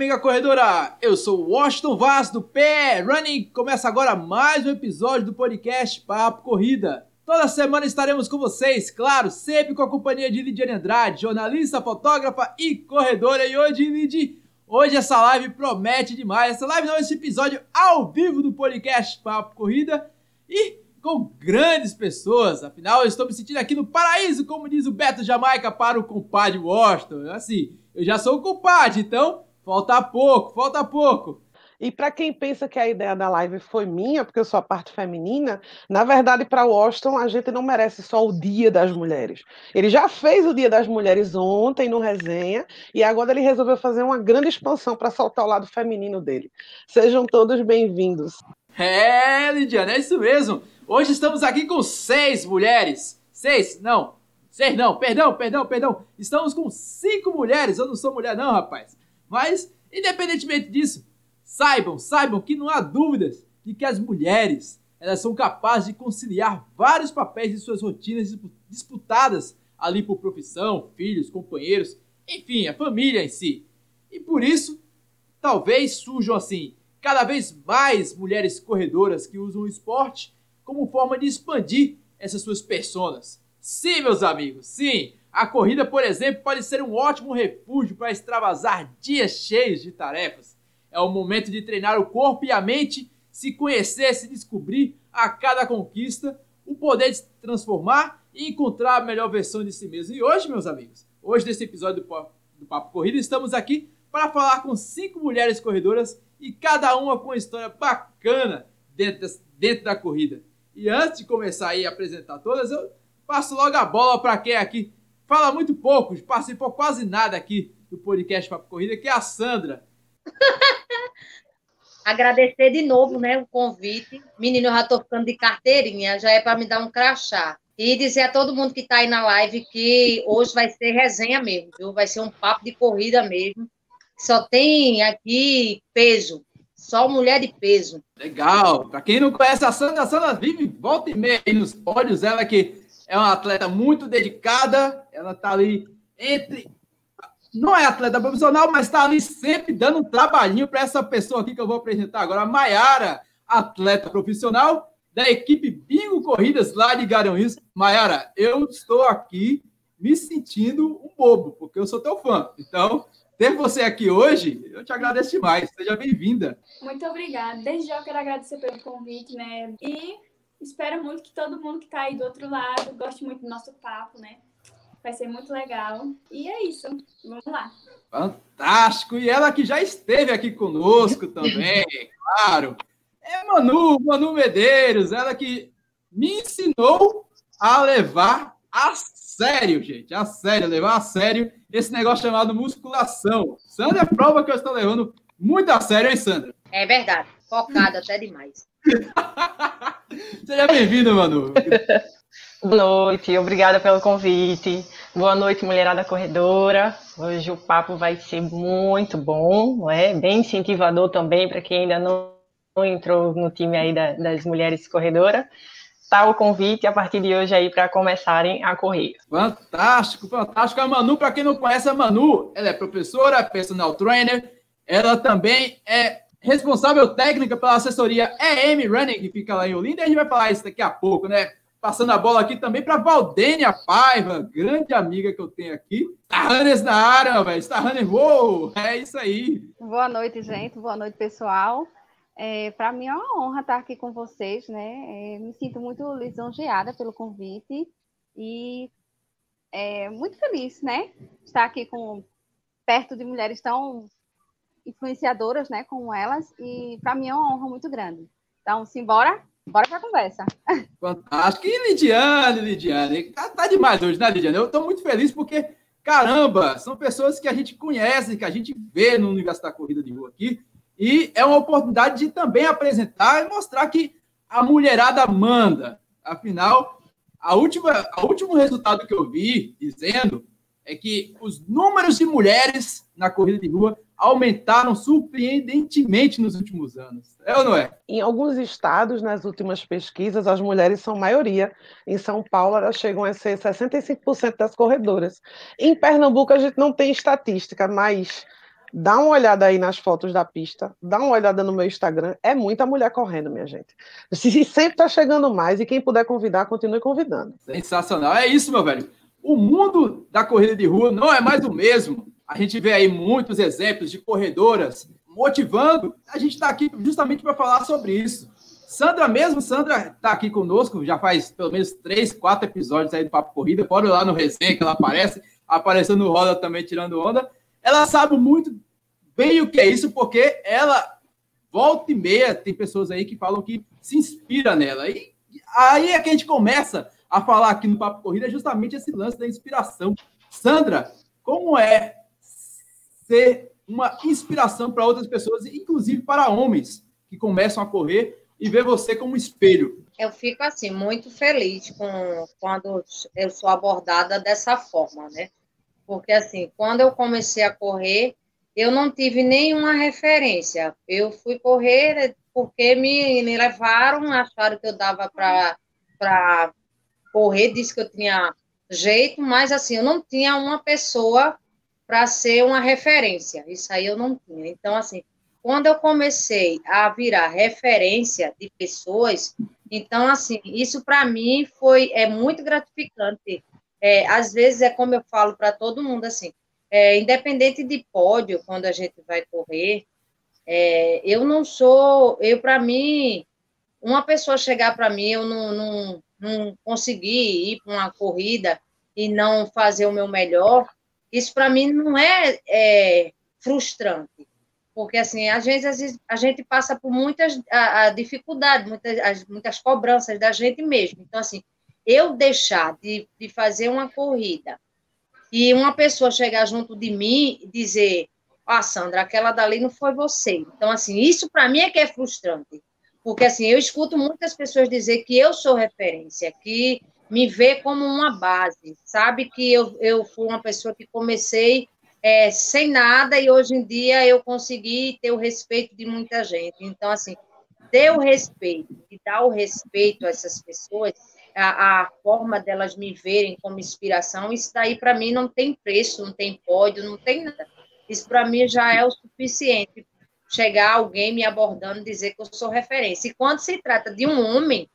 amiga corredora! Eu sou Washington Vaz do Pé Running. Começa agora mais um episódio do podcast Papo Corrida. Toda semana estaremos com vocês, claro, sempre com a companhia de Lidiane Andrade, jornalista, fotógrafa e corredora. E hoje, Lid, hoje essa live promete demais. Essa live não, esse episódio ao vivo do podcast Papo Corrida. E com grandes pessoas. Afinal, eu estou me sentindo aqui no paraíso, como diz o Beto Jamaica para o compadre Washington. Assim, eu já sou o compadre, então falta pouco, falta pouco. E para quem pensa que a ideia da live foi minha, porque eu sou a parte feminina, na verdade, para o Washington, a gente não merece só o Dia das Mulheres. Ele já fez o Dia das Mulheres ontem no resenha, e agora ele resolveu fazer uma grande expansão para soltar o lado feminino dele. Sejam todos bem-vindos. É, Lidiana, é isso mesmo. Hoje estamos aqui com seis mulheres. Seis, não. Seis não, perdão, perdão, perdão. Estamos com cinco mulheres. Eu não sou mulher não, rapaz. Mas, independentemente disso, saibam, saibam que não há dúvidas de que as mulheres, elas são capazes de conciliar vários papéis de suas rotinas disputadas ali por profissão, filhos, companheiros, enfim, a família em si. E por isso, talvez surjam assim, cada vez mais mulheres corredoras que usam o esporte como forma de expandir essas suas personas. Sim, meus amigos, sim! A corrida, por exemplo, pode ser um ótimo refúgio para extravasar dias cheios de tarefas. É o momento de treinar o corpo e a mente, se conhecer, se descobrir a cada conquista, o poder de se transformar e encontrar a melhor versão de si mesmo. E hoje, meus amigos, hoje nesse episódio do Papo Corrida, estamos aqui para falar com cinco mulheres corredoras e cada uma com uma história bacana dentro, dentro da corrida. E antes de começar aí a apresentar todas, eu passo logo a bola para quem aqui fala muito pouco, participou quase nada aqui do podcast Papo Corrida, que é a Sandra. Agradecer de novo né, o convite. Menino, eu já estou ficando de carteirinha, já é para me dar um crachá. E dizer a todo mundo que está aí na live que hoje vai ser resenha mesmo, viu? Vai ser um papo de corrida mesmo. Só tem aqui peso. Só mulher de peso. Legal. Para quem não conhece a Sandra, a Sandra vive volta e meia aí nos pódios. Ela que é uma atleta muito dedicada. Ela tá ali entre. Não é atleta profissional, mas está ali sempre dando um trabalhinho para essa pessoa aqui que eu vou apresentar agora, a Maiara, atleta profissional da equipe Bingo Corridas lá de Garanhuns. Maiara, eu estou aqui me sentindo um bobo, porque eu sou teu fã. Então, ter você aqui hoje, eu te agradeço demais. Seja bem-vinda. Muito obrigada. Desde já eu quero agradecer pelo convite, né? E espero muito que todo mundo que está aí do outro lado goste muito do nosso papo, né? Vai ser muito legal. E é isso. Vamos lá. Fantástico! E ela que já esteve aqui conosco também, claro. É Manu, Manu Medeiros, ela que me ensinou a levar a sério, gente, a sério, levar a sério esse negócio chamado musculação. Sandra é prova que eu estou levando muito a sério, hein, Sandra? É verdade, focada até demais. Seja bem-vindo, Manu. Boa noite, obrigada pelo convite. Boa noite, mulherada corredora. Hoje o papo vai ser muito bom, não é? Bem incentivador também para quem ainda não entrou no time aí das mulheres corredoras tá o convite a partir de hoje aí para começarem a correr. Fantástico, fantástico. A Manu, para quem não conhece a Manu, ela é professora, personal trainer, ela também é responsável técnica pela assessoria EM Running, que fica lá em Olinda, e a gente vai falar isso daqui a pouco, né? Passando a bola aqui também para Valdênia Paiva, grande amiga que eu tenho aqui. Starrunners na área, velho. Starrunners, uou! É isso aí. Boa noite, gente. Boa noite, pessoal. É, Para mim é uma honra estar aqui com vocês, né? É, me sinto muito lisonjeada pelo convite e é, muito feliz, né? Estar aqui com perto de mulheres tão influenciadoras, né? Como elas e para mim é uma honra muito grande. Então, simbora, bora para a conversa. Fantástico. E Lidiane, Lidiane, tá, tá demais hoje, né, Lidiane? Eu estou muito feliz porque caramba, são pessoas que a gente conhece, que a gente vê no universo da corrida de rua aqui e é uma oportunidade de também apresentar e mostrar que a mulherada manda. Afinal, a última, o último resultado que eu vi dizendo é que os números de mulheres na corrida de rua aumentaram surpreendentemente nos últimos anos. É ou não é? Em alguns estados, nas últimas pesquisas, as mulheres são maioria. Em São Paulo, elas chegam a ser 65% das corredoras. Em Pernambuco, a gente não tem estatística, mas Dá uma olhada aí nas fotos da pista, dá uma olhada no meu Instagram. É muita mulher correndo, minha gente. Se sempre está chegando mais e quem puder convidar, continue convidando. Sensacional. É isso, meu velho. O mundo da corrida de rua não é mais o mesmo. A gente vê aí muitos exemplos de corredoras motivando. A gente está aqui justamente para falar sobre isso. Sandra mesmo, Sandra está aqui conosco, já faz pelo menos três, quatro episódios aí do Papo Corrida. Pode lá no resenha que ela aparece, aparecendo no Roda também tirando onda. Ela sabe muito bem o que é isso, porque ela volta e meia tem pessoas aí que falam que se inspira nela. E aí é que a gente começa a falar aqui no Papo Corrida é justamente esse lance da inspiração. Sandra, como é ser uma inspiração para outras pessoas, inclusive para homens que começam a correr e ver você como espelho? Eu fico assim muito feliz com quando eu sou abordada dessa forma, né? Porque assim, quando eu comecei a correr, eu não tive nenhuma referência. Eu fui correr porque me, me levaram, acharam que eu dava para correr, disse que eu tinha jeito, mas assim, eu não tinha uma pessoa para ser uma referência. Isso aí eu não tinha. Então, assim, quando eu comecei a virar referência de pessoas, então, assim, isso para mim foi é muito gratificante. É, às vezes é como eu falo para todo mundo, assim, é, independente de pódio, quando a gente vai correr, é, eu não sou, eu para mim, uma pessoa chegar para mim, eu não, não, não conseguir ir para uma corrida e não fazer o meu melhor, isso para mim não é, é, frustrante, porque assim, às vezes a gente passa por muitas a, a dificuldades, muitas, muitas cobranças da gente mesmo. Então, assim, eu deixar de, de fazer uma corrida e uma pessoa chegar junto de mim e dizer, ah, Sandra, aquela dali não foi você. Então, assim, isso para mim é que é frustrante. Porque, assim, eu escuto muitas pessoas dizer que eu sou referência, que me vê como uma base, sabe que eu, eu fui uma pessoa que comecei é, sem nada e hoje em dia eu consegui ter o respeito de muita gente. Então, assim, ter o respeito e dar o respeito a essas pessoas, a, a forma delas me verem como inspiração, isso daí para mim não tem preço, não tem pódio, não tem nada. Isso para mim já é o suficiente chegar alguém me abordando e dizer que eu sou referência. E quando se trata de um homem,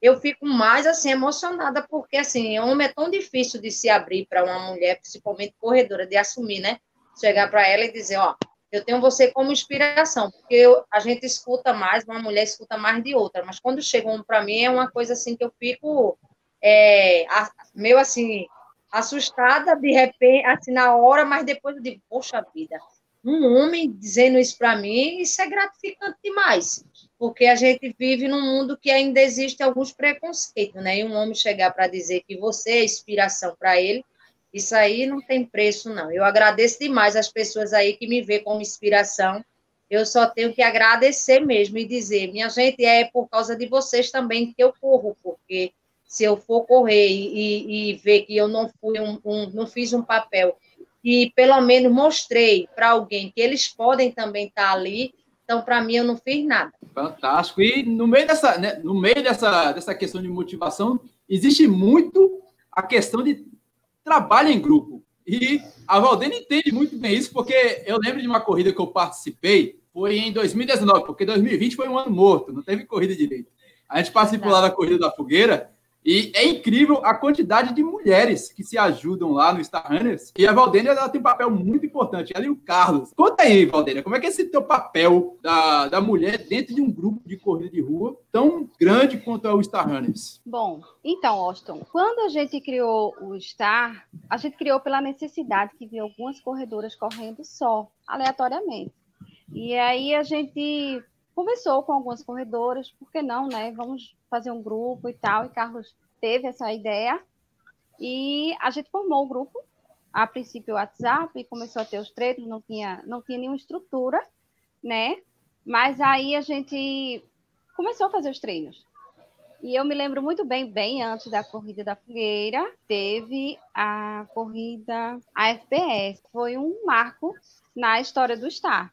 eu fico mais assim emocionada porque assim, homem é tão difícil de se abrir para uma mulher, principalmente corredora, de assumir, né? Chegar para ela e dizer, ó, eu tenho você como inspiração, porque eu, a gente escuta mais, uma mulher escuta mais de outra, mas quando chega um para mim é uma coisa assim que eu fico é, a, meio assim assustada de repente, assim na hora, mas depois eu digo, poxa vida, um homem dizendo isso para mim, isso é gratificante demais, porque a gente vive num mundo que ainda existe alguns preconceitos, né? E um homem chegar para dizer que você é inspiração para ele, isso aí não tem preço, não. Eu agradeço demais as pessoas aí que me vê como inspiração. Eu só tenho que agradecer mesmo e dizer, minha gente, é por causa de vocês também que eu corro, porque se eu for correr e, e ver que eu não fui um, um não fiz um papel e pelo menos mostrei para alguém que eles podem também estar tá ali. Então, para mim, eu não fiz nada. Fantástico. E no meio dessa, né, no meio dessa, dessa questão de motivação, existe muito a questão de trabalho em grupo. E a Valdene entende muito bem isso, porque eu lembro de uma corrida que eu participei, foi em 2019, porque 2020 foi um ano morto, não teve corrida direito. A gente participou lá da Corrida da Fogueira e é incrível a quantidade de mulheres que se ajudam lá no Star Runners. E a Valdênia ela tem um papel muito importante. Ela e o Carlos. Conta aí, Valdênia, como é que é esse teu papel da, da mulher dentro de um grupo de corrida de rua tão grande quanto é o Star Runners? Bom, então, Austin, quando a gente criou o Star, a gente criou pela necessidade que via algumas corredoras correndo só, aleatoriamente. E aí a gente conversou com algumas corredoras, por que não, né? Vamos fazer um grupo e tal. E Carlos teve essa ideia. E a gente formou o grupo, a princípio o WhatsApp, e começou a ter os treinos, não tinha, não tinha nenhuma estrutura, né? Mas aí a gente começou a fazer os treinos. E eu me lembro muito bem, bem antes da corrida da fogueira, teve a corrida AFPS. Foi um marco na história do Star.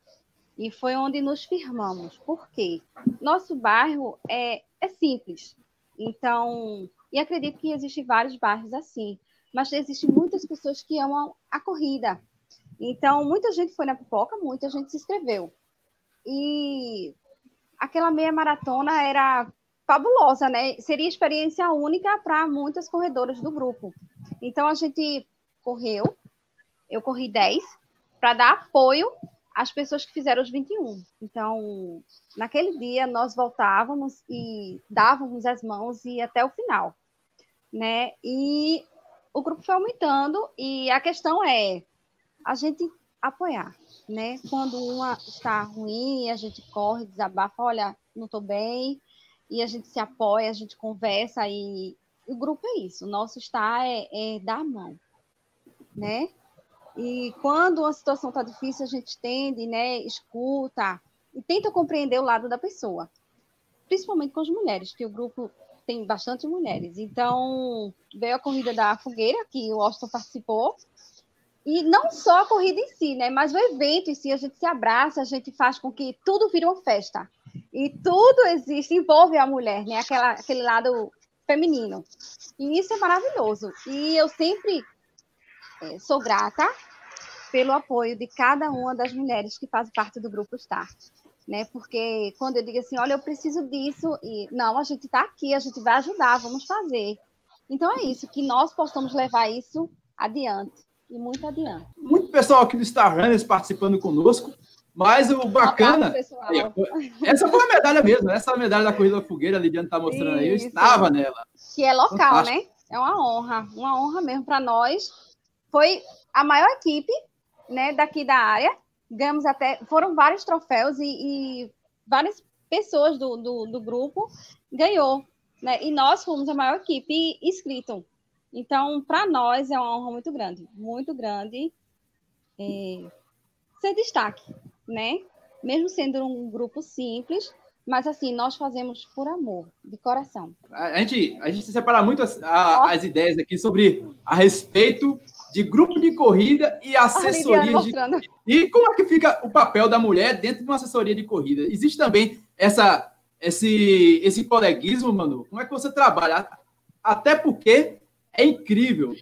E foi onde nos firmamos. Por quê? Nosso bairro é, é simples. Então, e acredito que existem vários bairros assim. Mas existem muitas pessoas que amam a corrida. Então, muita gente foi na pipoca, muita gente se inscreveu. E aquela meia maratona era fabulosa, né? Seria experiência única para muitas corredoras do grupo. Então, a gente correu, eu corri 10, para dar apoio às pessoas que fizeram os 21. Então, naquele dia, nós voltávamos e dávamos as mãos e até o final, né? E o grupo foi aumentando e a questão é a gente apoiar, né? Quando uma está ruim, a gente corre, desabafa, olha, não estou bem, e a gente se apoia, a gente conversa e o grupo é isso. O nosso está é, é dar a mão, né? E quando uma situação está difícil, a gente tende, né, escuta e tenta compreender o lado da pessoa, principalmente com as mulheres, que o grupo tem bastante mulheres. Então, veio a corrida da fogueira, que o Austin participou. E não só a corrida em si, né? Mas o evento em si, a gente se abraça, a gente faz com que tudo vire uma festa. E tudo existe, envolve a mulher, né? Aquela, aquele lado feminino. E isso é maravilhoso. E eu sempre é, sou grata pelo apoio de cada uma das mulheres que fazem parte do Grupo Start né? Porque quando eu digo assim, olha, eu preciso disso, e não, a gente está aqui, a gente vai ajudar, vamos fazer. Então é isso, que nós possamos levar isso adiante, e muito adiante. Muito pessoal aqui do Star Runners participando conosco, mas o bacana. essa foi a medalha mesmo, essa é medalha da Corrida da Fogueira, a Lidiane está mostrando aí, eu estava nela. Que é local, Fantástico. né? É uma honra, uma honra mesmo para nós. Foi a maior equipe né, daqui da área, ganhamos até. Foram vários troféus e, e várias pessoas do, do, do, grupo ganhou. Né? E nós fomos a maior equipe inscrito. Então, para nós é uma honra muito grande, muito grande é, ser destaque, né? Mesmo sendo um grupo simples, mas assim, nós fazemos por amor, de coração. A gente, a gente separa muito as, a, as ideias aqui sobre a respeito de grupo de corrida e assessoria de E como é que fica o papel da mulher dentro de uma assessoria de corrida? Existe também essa, esse, esse coleguismo, Manu? Como é que você trabalha? Até porque é incrível.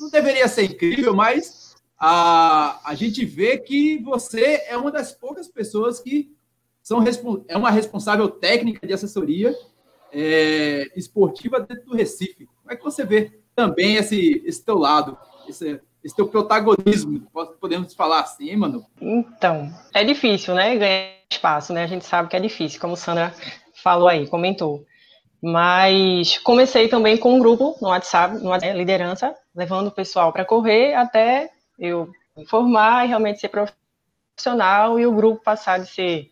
Não deveria ser incrível, mas a, a gente vê que você é uma das poucas pessoas que são é uma responsável técnica de assessoria é, esportiva dentro do Recife. Como é que você vê também esse, esse teu lado? Esse, esse teu protagonismo, podemos falar assim, mano? Então, é difícil, né, ganhar espaço, né? A gente sabe que é difícil, como Sandra falou aí, comentou. Mas comecei também com um grupo no WhatsApp, no WhatsApp liderança, levando o pessoal para correr até eu me formar e realmente ser profissional e o grupo passar de ser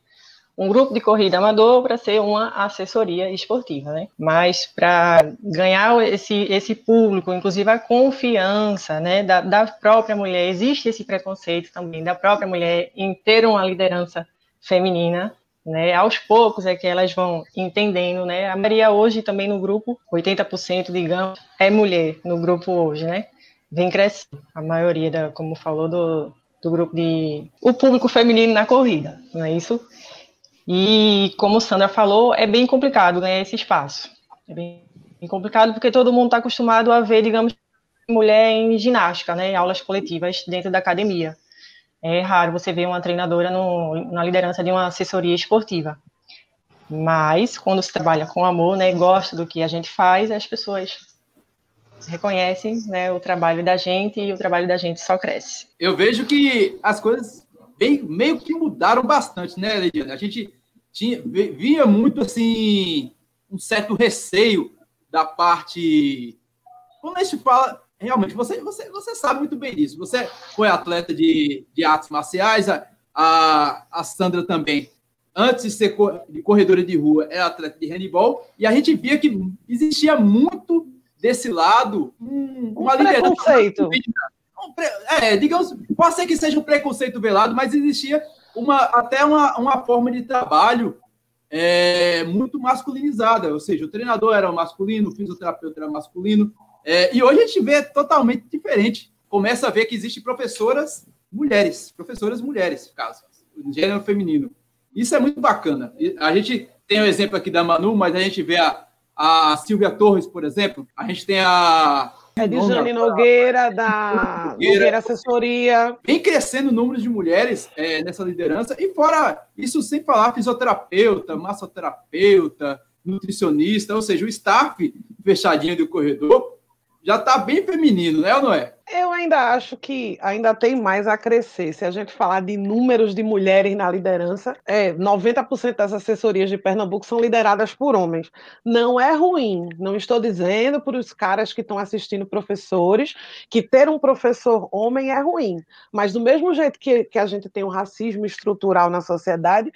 um grupo de corrida amador para ser uma assessoria esportiva, né? Mas para ganhar esse, esse público, inclusive a confiança, né, da, da própria mulher, existe esse preconceito também da própria mulher em ter uma liderança feminina, né? Aos poucos é que elas vão entendendo, né? A Maria hoje também no grupo, 80% digamos, é mulher no grupo hoje, né? Vem crescendo. A maioria da, como falou do do grupo de o público feminino na corrida, não é isso? E, como Sandra falou, é bem complicado ganhar esse espaço. É bem, complicado porque todo mundo está acostumado a ver, digamos, mulher em ginástica, né, em aulas coletivas dentro da academia. É raro você ver uma treinadora no, na liderança de uma assessoria esportiva. Mas, quando se trabalha com amor, né, gosta do que a gente faz, as pessoas reconhecem né, o trabalho da gente e o trabalho da gente só cresce. Eu vejo que as coisas bem, meio que mudaram bastante, né, Lidiane? A gente tinha, via muito assim um certo receio da parte. Quando a gente fala, realmente, você, você, você sabe muito bem disso. Você foi atleta de, de artes marciais, a, a, a Sandra também. Antes de ser de corredora de rua, é atleta de handball, e a gente via que existia muito desse lado um, uma um liderança. Preconceito é, digamos, pode ser que seja um preconceito velado, mas existia uma, até uma, uma forma de trabalho é, muito masculinizada, ou seja, o treinador era masculino, o fisioterapeuta era masculino, é, e hoje a gente vê totalmente diferente. Começa a ver que existem professoras mulheres, professoras mulheres, caso, gênero feminino. Isso é muito bacana. A gente tem o exemplo aqui da Manu, mas a gente vê a, a Silvia Torres, por exemplo, a gente tem a É de Jane Nogueira, da Nogueira. Nogueira Assessoria. Vem crescendo o número de mulheres é, nessa liderança, e fora isso, sem falar fisioterapeuta, massoterapeuta, nutricionista, ou seja, o staff fechadinho do corredor já está bem feminino, né, ou não é? Eu ainda acho que ainda tem mais a crescer. Se a gente falar de números de mulheres na liderança, é 90% das assessorias de Pernambuco são lideradas por homens. Não é ruim. Não estou dizendo para os caras que estão assistindo professores que ter um professor homem é ruim. Mas do mesmo jeito que, que a gente tem um racismo estrutural na sociedade,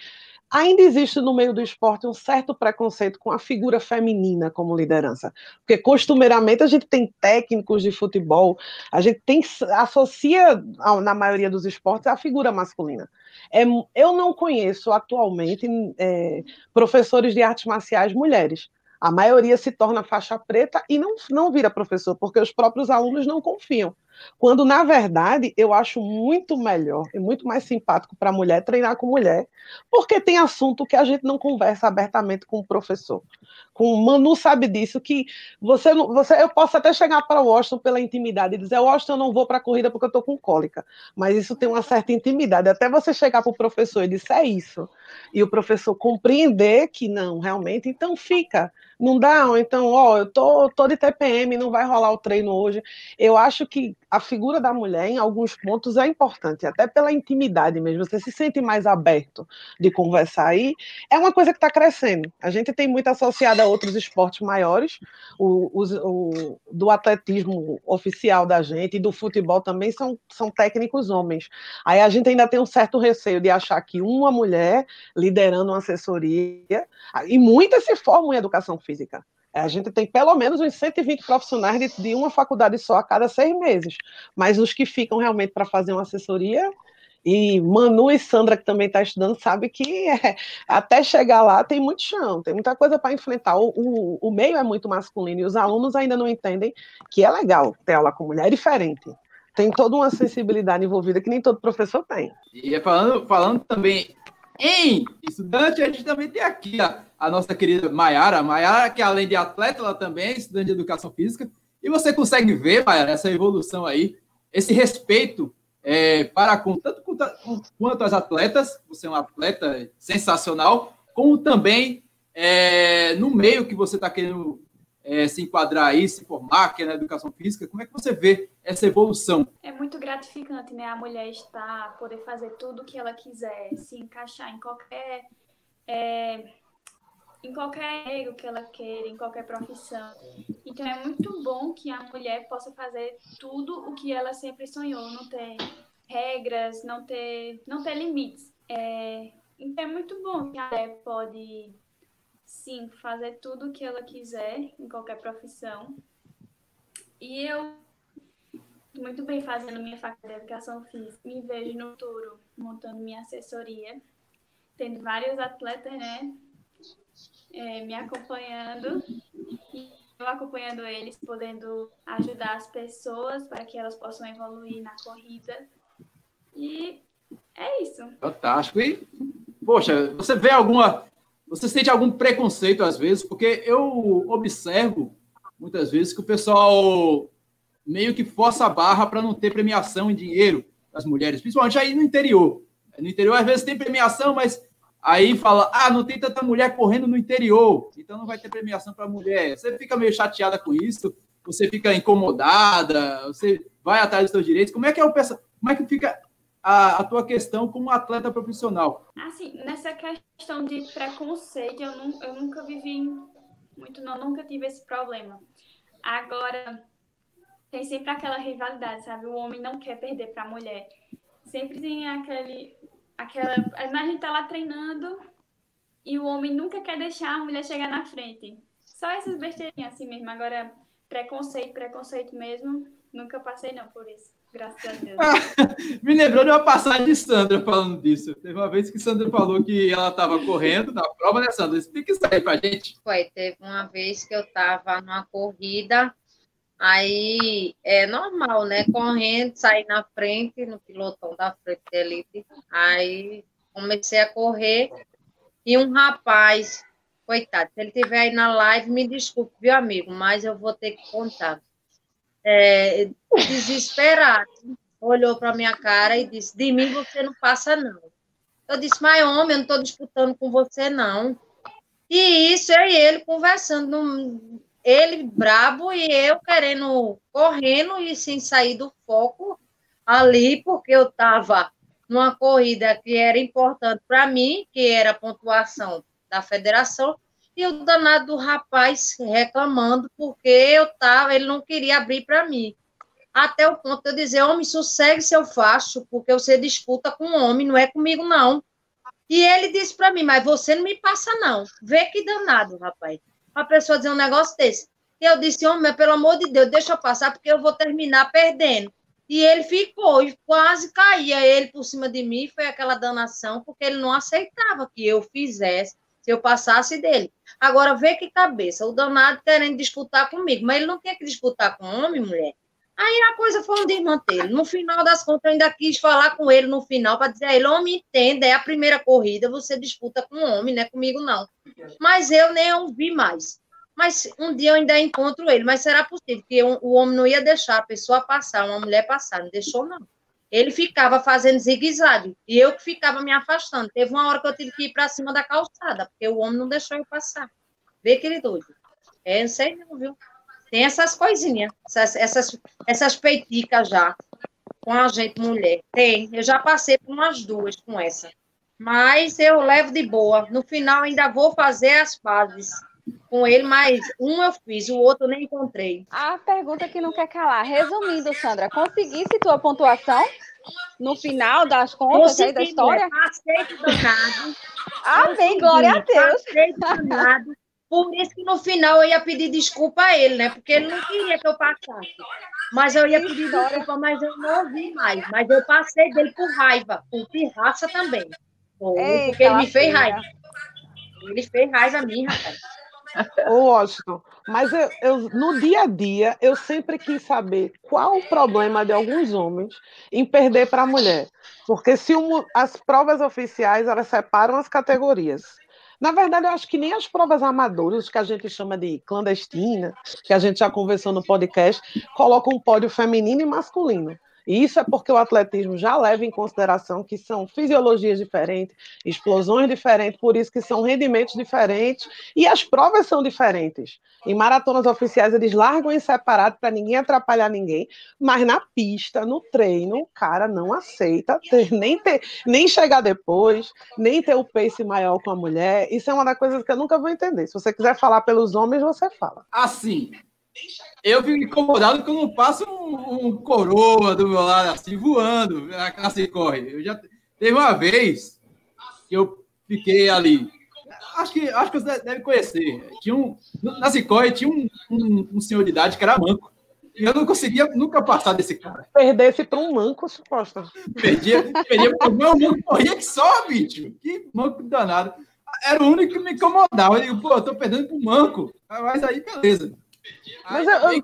ainda existe no meio do esporte um certo preconceito com a figura feminina como liderança. Porque costumeiramente a gente tem técnicos de futebol, a gente tem associa na maioria dos esportes a figura masculina. É, eu não conheço atualmente é, professores de artes marciais mulheres. A maioria se torna faixa preta e não, não vira professor, porque os próprios alunos não confiam. Quando, na verdade, eu acho muito melhor e muito mais simpático para a mulher treinar com mulher, porque tem assunto que a gente não conversa abertamente com o professor. Com o Manu sabe disso, que você, você eu posso até chegar para o Washington pela intimidade e dizer, Washington, eu não vou para a corrida porque eu estou com cólica. Mas isso tem uma certa intimidade. Até você chegar para o professor e dizer, é isso. E o professor compreender que não, realmente, então fica não dá, ou então, ó, eu tô, tô de TPM, não vai rolar o treino hoje. Eu acho que a figura da mulher, em alguns pontos, é importante, até pela intimidade mesmo. Você se sente mais aberto de conversar aí. É uma coisa que está crescendo. A gente tem muito associado a outros esportes maiores, o, o, o, do atletismo oficial da gente e do futebol também são, são técnicos homens. Aí a gente ainda tem um certo receio de achar que uma mulher liderando uma assessoria, e muitas se formam em educação física. A gente tem pelo menos uns 120 profissionais de, de uma faculdade só a cada seis meses. Mas os que ficam realmente para fazer uma assessoria, e Manu e Sandra, que também está estudando, sabe que é, até chegar lá tem muito chão, tem muita coisa para enfrentar. O, o, o, meio é muito masculino e os alunos ainda não entendem que é legal ter aula com mulher, é diferente. Tem toda uma sensibilidade envolvida que nem todo professor tem. E é falando, falando também em estudante, a gente também tem aqui a, a nossa querida Maiara. Maiara, que além de atleta, ela também é estudante de educação física. E você consegue ver, Maiara, essa evolução aí, esse respeito é, para com tanto quanto as atletas, você é um atleta sensacional, como também é, no meio que você está querendo é, se enquadrar aí, se formar, que é na educação física, como é que você vê essa evolução? É muito gratificante, né? A mulher estar, poder fazer tudo o que ela quiser, se encaixar em qualquer. É, em qualquer erro que ela queira, em qualquer profissão. Então é muito bom que a mulher possa fazer tudo o que ela sempre sonhou, não ter regras, não ter, não ter limites. É, então é muito bom que a mulher pode sim, fazer tudo o que ela quiser em qualquer profissão. E eu muito bem fazendo minha faculdade de educação física, me vejo no futuro montando minha assessoria, tendo vários atletas, né, é, me acompanhando e eu acompanhando eles, podendo ajudar as pessoas para que elas possam evoluir na corrida. E é isso. Fantástico. E, poxa, você vê alguma você sente algum preconceito às vezes? Porque eu observo muitas vezes que o pessoal meio que força a barra para não ter premiação em dinheiro das mulheres, principalmente aí no interior. No interior às vezes tem premiação, mas aí fala: ah, não tem tanta mulher correndo no interior, então não vai ter premiação para mulher. Você fica meio chateada com isso, você fica incomodada, você vai atrás dos seus direitos. Como é que é o como é que fica a, a, tua questão como atleta profissional? Assim, nessa questão de preconceito, eu, não, eu nunca vivi muito, não, nunca tive esse problema. Agora, tem sempre aquela rivalidade, sabe? O homem não quer perder para a mulher. Sempre tem aquele, aquela. A gente tá lá treinando e o homem nunca quer deixar a mulher chegar na frente. Só essas besteirinhas assim mesmo. Agora, preconceito, preconceito mesmo, nunca passei não por isso. Graças a Deus. Me lembrou de uma passagem de Sandra falando disso. Teve uma vez que Sandra falou que ela estava correndo na prova, né, Sandra? Explica isso aí pra gente. Foi, teve uma vez que eu estava numa corrida, aí é normal, né? Correndo, sair na frente, no pilotão da frente da elite. Aí comecei a correr e um rapaz, coitado, se ele estiver aí na live, me desculpe, viu, amigo? Mas eu vou ter que contar é, desesperado, olhou para minha cara e disse: De mim você não passa, não. Eu disse: Mas, homem, eu não estou disputando com você, não. E isso, e ele conversando, ele brabo e eu querendo, correndo e sem sair do foco ali, porque eu estava numa corrida que era importante para mim, que era a pontuação da federação, e o danado do rapaz reclamando porque eu tava, ele não queria abrir para mim. Até o ponto de eu dizer, homem, sossegue seu facho, porque você disputa com um homem, não é comigo, não. E ele disse para mim, mas você não me passa, não. Vê que danado, rapaz. A pessoa dizer um negócio desse. E eu disse, homem, pelo amor de Deus, deixa eu passar, porque eu vou terminar perdendo. E ele ficou, e quase caía ele por cima de mim, foi aquela danação, porque ele não aceitava que eu fizesse, se eu passasse dele. Agora, vê que cabeça, o danado querendo disputar comigo, mas ele não tinha que disputar com homem, mulher. Aí a coisa foi um desmantelo. No final das contas, eu ainda quis falar com ele no final para dizer a ele: homem, entenda, é a primeira corrida, você disputa com um homem, não é comigo, não. Mas eu nem ouvi mais. Mas um dia eu ainda encontro ele. Mas será possível que o homem não ia deixar a pessoa passar, uma mulher passar? Não deixou, não. Ele ficava fazendo zigue-zague e eu que ficava me afastando. Teve uma hora que eu tive que ir para cima da calçada, porque o homem não deixou eu passar. Vê que ele doido. É, não sei não, viu? Tem essas coisinhas, essas, essas, essas peiticas já, com a gente mulher. Tem, eu já passei por umas duas com essa. Mas eu levo de boa. No final ainda vou fazer as pazes com ele, mas um eu fiz, o outro nem encontrei. A pergunta que não quer calar. Resumindo, Sandra, conseguisse tua pontuação no final das contas Consegui, aí da história? Passei do danado. Amém, glória a Deus. Passei do danado. Por isso que no final eu ia pedir desculpa a ele, né? Porque ele não queria que eu passasse. Mas eu ia pedir desculpa, mas eu não ouvi mais. Mas eu passei dele por raiva, por pirraça também. porque ele me fez raiva. Ele fez raiva a mim, rapaz. Ô, Washington, mas eu, eu, no dia a dia eu sempre quis saber qual o problema de alguns homens em perder para a mulher. Porque se um, as provas oficiais elas separam as categorias. Na verdade, eu acho que nem as provas amadoras, que a gente chama de clandestina, que a gente já conversou no podcast, colocam um pódio feminino e masculino. E isso é porque o atletismo já leva em consideração que são fisiologias diferentes, explosões diferentes, por isso que são rendimentos diferentes e as provas são diferentes. Em maratonas oficiais eles largam em separado para ninguém atrapalhar ninguém, mas na pista, no treino, o cara não aceita ter, nem ter, nem chegar depois, nem ter o pace maior com a mulher. Isso é uma das coisas que eu nunca vou entender. Se você quiser falar pelos homens, você fala. Assim, eu fico incomodado quando não passa um, um, coroa do meu lado, assim, voando, na classe corre. Eu já teve uma vez que eu fiquei ali. Acho que, acho que você deve conhecer. Tinha um, na Cicorre tinha um, um, um, senhor de idade que era manco. E eu não conseguia nunca passar desse cara. Perdesse para um manco, suposta. Perdia, perdia para o meu manco corria que só, bicho. Que manco danado. Era o único que me incomodava. Eu digo, pô, eu tô perdendo para o manco. Mas aí, beleza. Mas eu, eu,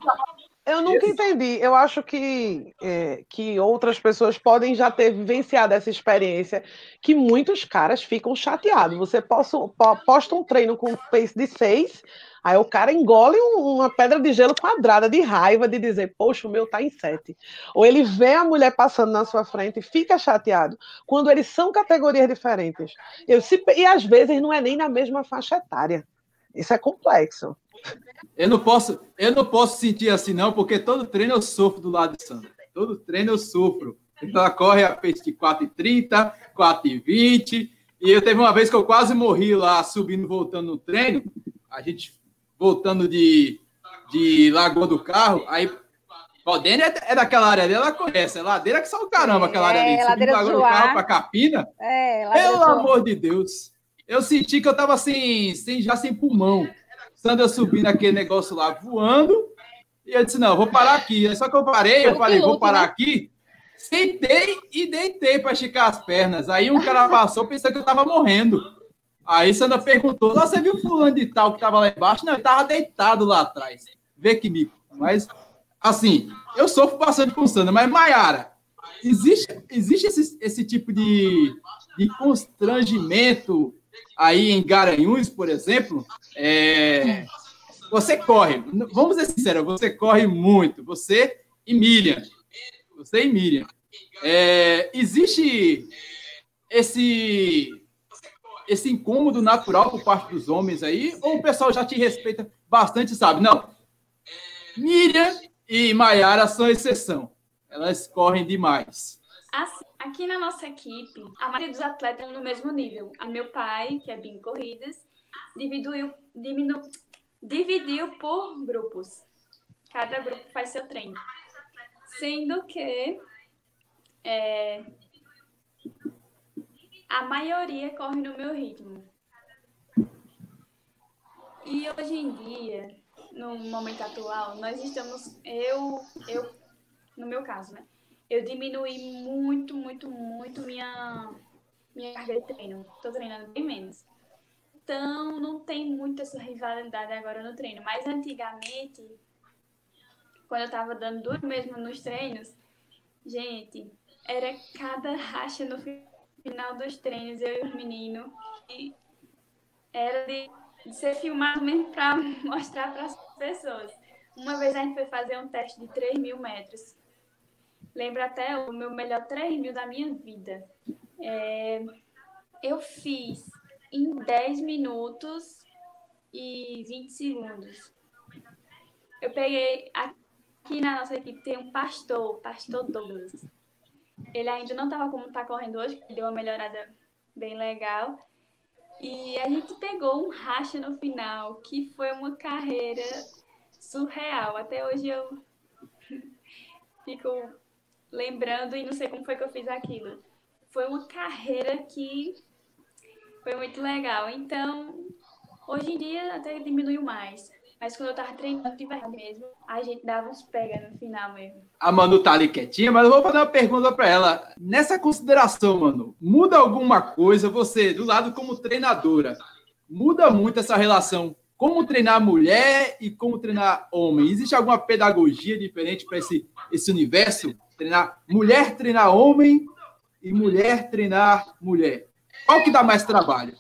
eu nunca entendi. Eu acho que, é, que outras pessoas podem já ter vivenciado essa experiência, que muitos caras ficam chateados. Você posta, posta um treino com pace de seis, aí o cara engole uma pedra de gelo quadrada de raiva de dizer, poxa, o meu tá em sete. Ou ele vê a mulher passando na sua frente e fica chateado, quando eles são categorias diferentes. Eu, se, e às vezes não é nem na mesma faixa etária. Isso é complexo. Eu não posso, eu não posso sentir assim, não, porque todo treino eu sofro do lado de Sandra. Todo treino eu sofro. Então ela corre a pace de 4,30, 4,20. E eu teve uma vez que eu quase morri lá, subindo, voltando no treino. A gente voltando de, de Lagoa do Carro. Aí, Valdênia é, é daquela área ali, ela conhece. É ladeira que só o caramba, aquela área ali. É, Subindo Lagoa do Carro para Capina. É, Pelo amor de Deus. Eu senti que eu tava sem, sem, já sem pulmão. Sandra subindo aquele negócio lá voando. E eu disse: não, vou parar aqui. Só que eu parei, eu falei: vou parar né? aqui. Sentei e deitei para esticar as pernas. Aí um cara passou pensando que eu tava morrendo. Aí Sandra perguntou: você viu o fulano de tal que tava lá embaixo? Não, ele tava deitado lá atrás. Vê que mico. Mas, assim, eu sofro bastante com Sandra, mas Maiara, existe, existe esse, esse tipo de, de constrangimento aí em Garanhuns, por exemplo, é, você corre. Vamos ser sinceros, você corre muito. Você e Miriam. Você e Miriam. É, existe esse esse incômodo natural por parte dos homens aí? Ou o pessoal já te respeita bastante, sabe? Não. Miriam e Maiara são exceção. Elas correm demais. Assim, aqui na nossa equipe, a maioria dos atletas no mesmo nível. A meu pai, que é bem corridas, dividiu, diminu, dividiu por grupos. Cada grupo faz seu treino. Sendo que é, a maioria corre no meu ritmo. E hoje em dia, no momento atual, nós estamos, eu, eu, no meu caso, né? Eu diminui muito, muito, muito minha, minha carga de treino. Estou treinando bem menos. Então, não tem muito essa rivalidade agora no treino. Mas antigamente, quando eu estava dando duro mesmo nos treinos, gente, era cada racha no final dos treinos, eu e os meninos. E era de, de ser filmado mesmo para mostrar para as pessoas. Uma vez a gente foi fazer um teste de 3 mil metros. Lembro até o meu melhor 3 mil da minha vida. É, eu fiz em 10 minutos e 20 segundos. Eu peguei aqui na nossa equipe tem um pastor, pastor Douglas. Ele ainda não estava como está correndo hoje, deu uma melhorada bem legal. E a gente pegou um racha no final, que foi uma carreira surreal. Até hoje eu fico lembrando e não sei como foi que eu fiz aquilo. Foi uma carreira que foi muito legal. Então, hoje em dia até diminuiu mais. Mas quando eu tava treinando de verdade mesmo, a gente dava uns pega no final mesmo. A Manu tá ali quietinha, mas eu vou fazer uma pergunta para ela. Nessa consideração, Manu, muda alguma coisa você, do lado como treinadora? Muda muito essa relação como treinar mulher e como treinar homem? Existe alguma pedagogia diferente para esse, esse universo? Treinar mulher treinar homem e mulher treinar mulher. Qual que dá mais trabalho?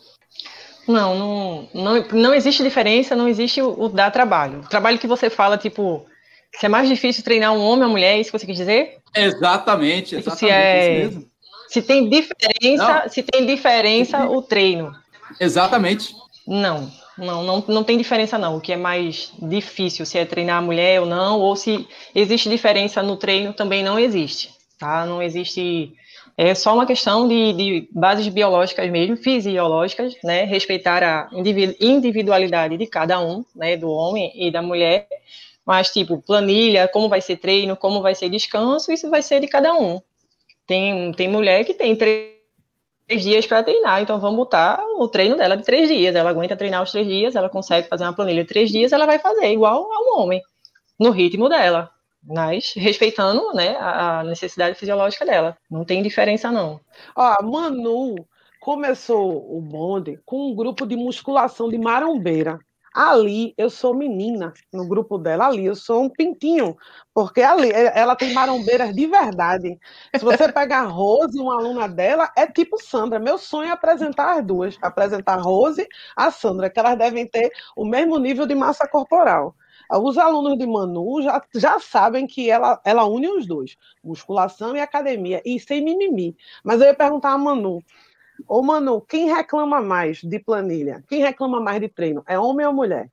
Não, não, não, não existe diferença, não existe o, o dar trabalho. O trabalho que você fala, tipo, se é mais difícil treinar um homem ou mulher, é isso que você quer dizer? Exatamente, exatamente. Se, é, se tem diferença, não. se tem diferença o treino. Exatamente. Não, não, não, não tem diferença não. O que é mais difícil, se é treinar a mulher ou não, ou se existe diferença no treino, também não existe, tá? Não existe é só uma questão de, de bases biológicas mesmo, fisiológicas, né? Respeitar a individualidade de cada um, né? Do homem e da mulher. Mas, tipo, planilha, como vai ser treino, como vai ser descanso, isso vai ser de cada um. Tem, tem mulher que tem três dias para treinar, então vamos botar o treino dela de três dias. Ela aguenta treinar os três dias, ela consegue fazer uma planilha de três dias, ela vai fazer igual ao homem, no ritmo dela mas respeitando né, a necessidade fisiológica dela. Não tem diferença, não. Ó, Manu começou o bonde com um grupo de musculação de marombeira. Ali eu sou menina no grupo dela, ali eu sou um pintinho, porque ali ela tem marombeiras de verdade. Se você pegar a Rose, uma aluna dela, é tipo Sandra. Meu sonho é apresentar as duas, apresentar a Rose a Sandra, que elas devem ter o mesmo nível de massa corporal. Os alunos de Manu já, já sabem que ela, ela une os dois, musculação e academia, e sem mimimi. Mas eu ia perguntar a Manu, ô Manu, quem reclama mais de planilha? Quem reclama mais de treino? É homem ou mulher?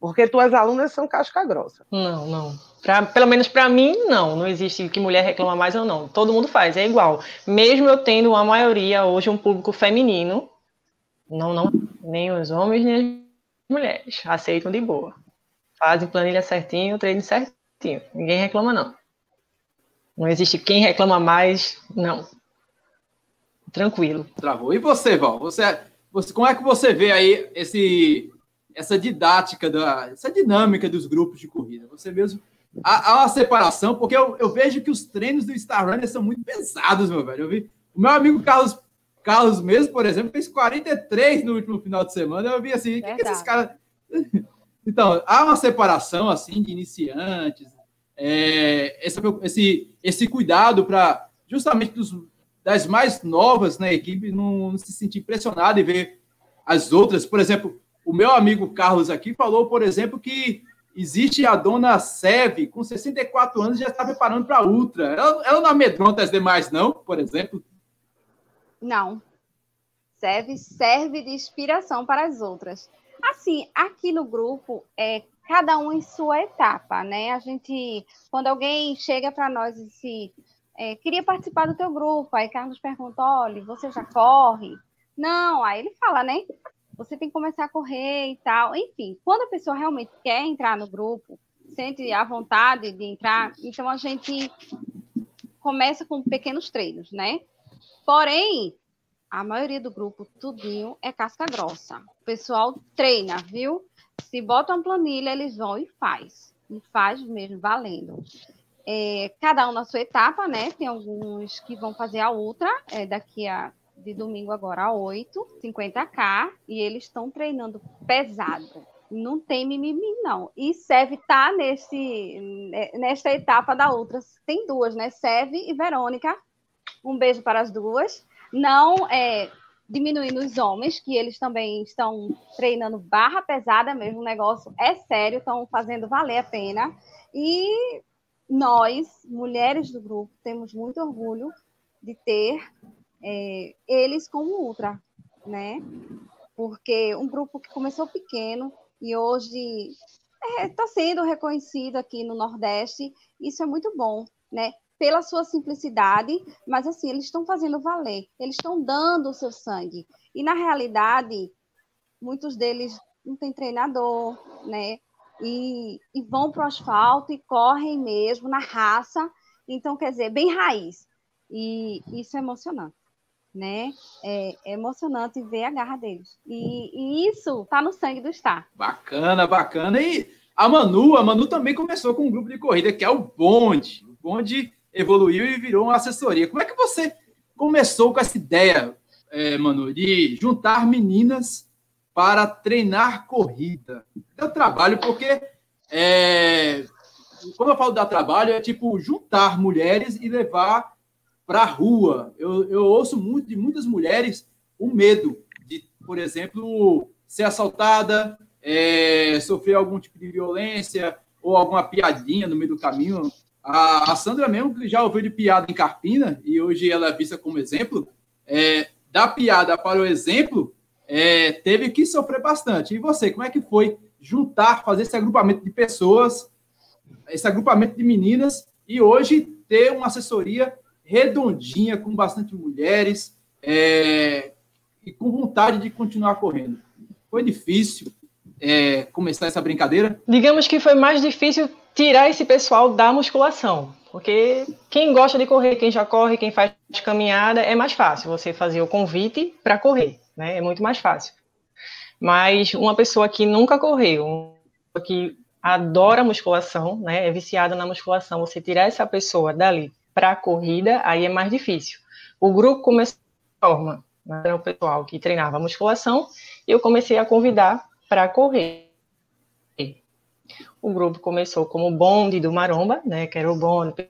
Porque tuas alunas são casca grossa. Não, não. Pra, pelo menos para mim, não. Não existe que mulher reclama mais ou não. Todo mundo faz, é igual. Mesmo eu tendo a maioria hoje um público feminino, não, não, nem os homens nem as mulheres aceitam de boa fazem planilha certinho, treino certinho. Ninguém reclama, não. Não existe quem reclama mais, não. Tranquilo. Travou. E você, Val? Você, você, como é que você vê aí esse, essa didática, da, essa dinâmica dos grupos de corrida? Você mesmo. Há, há uma separação, porque eu, eu, vejo que os treinos do Star Runner são muito pesados, meu velho. Eu vi. O meu amigo Carlos, Carlos mesmo, por exemplo, fez 43 no último final de semana. Eu vi assim, o que, que esses caras. Então, há uma separação assim de iniciantes, é, esse, esse, esse cuidado para justamente dos, das mais novas na equipe não, se sentir pressionado e ver as outras. Por exemplo, o meu amigo Carlos aqui falou, por exemplo, que existe a dona Seve, com 64 anos, já está preparando para a Ultra. Ela, ela não amedronta as demais, não, por exemplo? Não. Serve, serve de inspiração para as outras. Assim, aqui no grupo, é cada um em sua etapa, né? A gente, quando alguém chega para nós e se é, queria participar do teu grupo, aí Carlos pergunta, olha, você já corre? Não, aí ele fala, né? Você tem que começar a correr e tal. Enfim, quando a pessoa realmente quer entrar no grupo, sente a vontade de entrar, então a gente começa com pequenos treinos, né? Porém, a maioria do grupo, tudinho, é casca grossa. O pessoal treina, viu? Se bota uma planilha, eles vão e faz. E faz mesmo, valendo. É, cada um na sua etapa, né? Tem alguns que vão fazer a outra é, daqui a de domingo agora a 8, 50k, e eles estão treinando pesado. Não tem mimimi, não. E Seve tá nesse, né, nesta etapa da outra. Tem duas, né? Seve e Verônica. Um beijo para as duas. Não é, diminuindo os homens, que eles também estão treinando barra pesada mesmo, o negócio é sério, estão fazendo valer a pena. E nós, mulheres do grupo, temos muito orgulho de ter é, eles como ultra, né? Porque um grupo que começou pequeno e hoje está é, sendo reconhecido aqui no Nordeste, isso é muito bom, né? pela sua simplicidade, mas assim, eles estão fazendo valer, eles estão dando o seu sangue. E na realidade, muitos deles não têm treinador, né? E, e vão para o asfalto e correm mesmo na raça. Então, quer dizer, bem raiz. E isso é emocionante, né? É, é emocionante ver a garra deles. E, e isso está no sangue do Star. Bacana, bacana. E a Manu, a Manu também começou com um grupo de corrida que é o Bonde. O Bonde evoluiu e virou uma assessoria. Como é que você começou com essa ideia, é, Manu, de juntar meninas para treinar corrida? Deu trabalho porque, é, quando eu falo dar trabalho, é tipo juntar mulheres e levar para a rua. Eu, eu ouço muito de muitas mulheres o medo de, por exemplo, ser assaltada, é, sofrer algum tipo de violência ou alguma piadinha no meio do caminho a, a Sandra mesmo, que já ouviu de piada em Carpina, e hoje ela é vista como exemplo, é, da piada para o exemplo, é, teve que sofrer bastante. E você, como é que foi juntar, fazer esse agrupamento de pessoas, esse agrupamento de meninas, e hoje ter uma assessoria redondinha, com bastante mulheres, é, e com vontade de continuar correndo? Foi difícil é, começar essa brincadeira? Digamos que foi mais difícil tirar esse pessoal da musculação. Porque quem gosta de correr, quem já corre, quem faz caminhada, é mais fácil você fazer o convite para correr, né? É muito mais fácil. Mas uma pessoa que nunca correu, que adora musculação, né? É viciada na musculação, você tirar essa pessoa dali para a corrida, aí é mais difícil. O grupo começou de forma, né? o pessoal que treinava musculação, eu comecei a convidar para correr o grupo começou como bonde do Maromba, né, que era o bonde.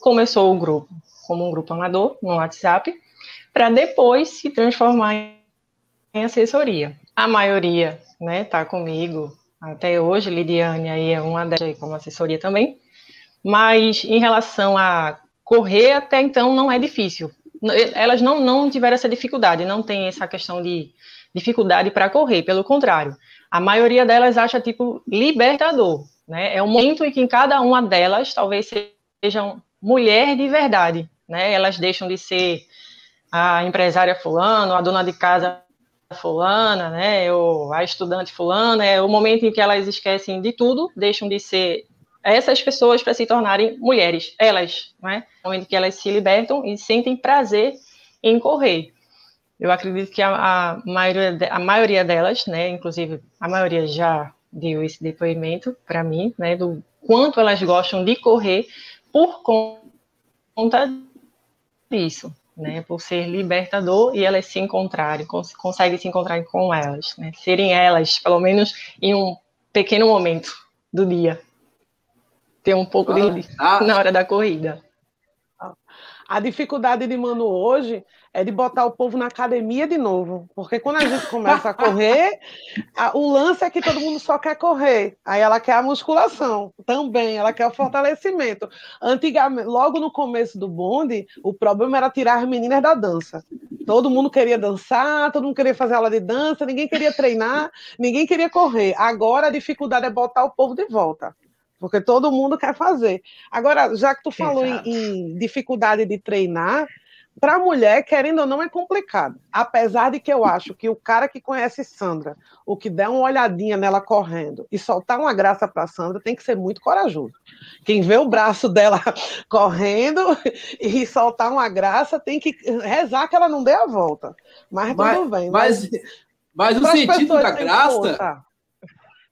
Começou o grupo como um grupo amador no WhatsApp, para depois se transformar em assessoria. A maioria, né, tá comigo até hoje, Lidiane aí é uma delas como assessoria também. Mas em relação a correr, até então não é difícil. Elas não, não tiveram essa dificuldade, não tem essa questão de dificuldade para correr, pelo contrário a maioria delas acha tipo libertador, né? É um momento em que cada uma delas talvez sejam mulher de verdade, né? Elas deixam de ser a empresária fulana, a dona de casa fulana, né? Ou a estudante fulana, é o momento em que elas esquecem de tudo, deixam de ser essas pessoas para se tornarem mulheres, elas, né? Momento que elas se libertam e sentem prazer em correr. Eu acredito que a, a, maioria, a maioria delas, né, inclusive a maioria já deu esse depoimento para mim, né, do quanto elas gostam de correr por conta disso, né, por ser libertador e elas se encontrarem, cons conseguem se encontrar com elas, né, serem elas, pelo menos em um pequeno momento do dia, ter um pouco ah, de ah, na hora da corrida. A dificuldade de Manu hoje é de botar o povo na academia de novo. Porque quando a gente começa a correr, a, o lance é que todo mundo só quer correr. Aí ela quer a musculação também, ela quer o fortalecimento. Antigamente, logo no começo do bonde, o problema era tirar as meninas da dança. Todo mundo queria dançar, todo mundo queria fazer aula de dança, ninguém queria treinar, ninguém queria correr. Agora a dificuldade é botar o povo de volta porque todo mundo quer fazer. Agora, já que tu falou em, em, dificuldade de treinar, para a mulher, querendo ou não, é complicado. Apesar de que eu acho que o cara que conhece Sandra, o que der uma olhadinha nela correndo e soltar uma graça para Sandra, tem que ser muito corajoso. Quem vê o braço dela correndo e soltar uma graça, tem que rezar que ela não dê a volta. Mas, mas tudo bem. Mas, mas, mas o sentido da graça.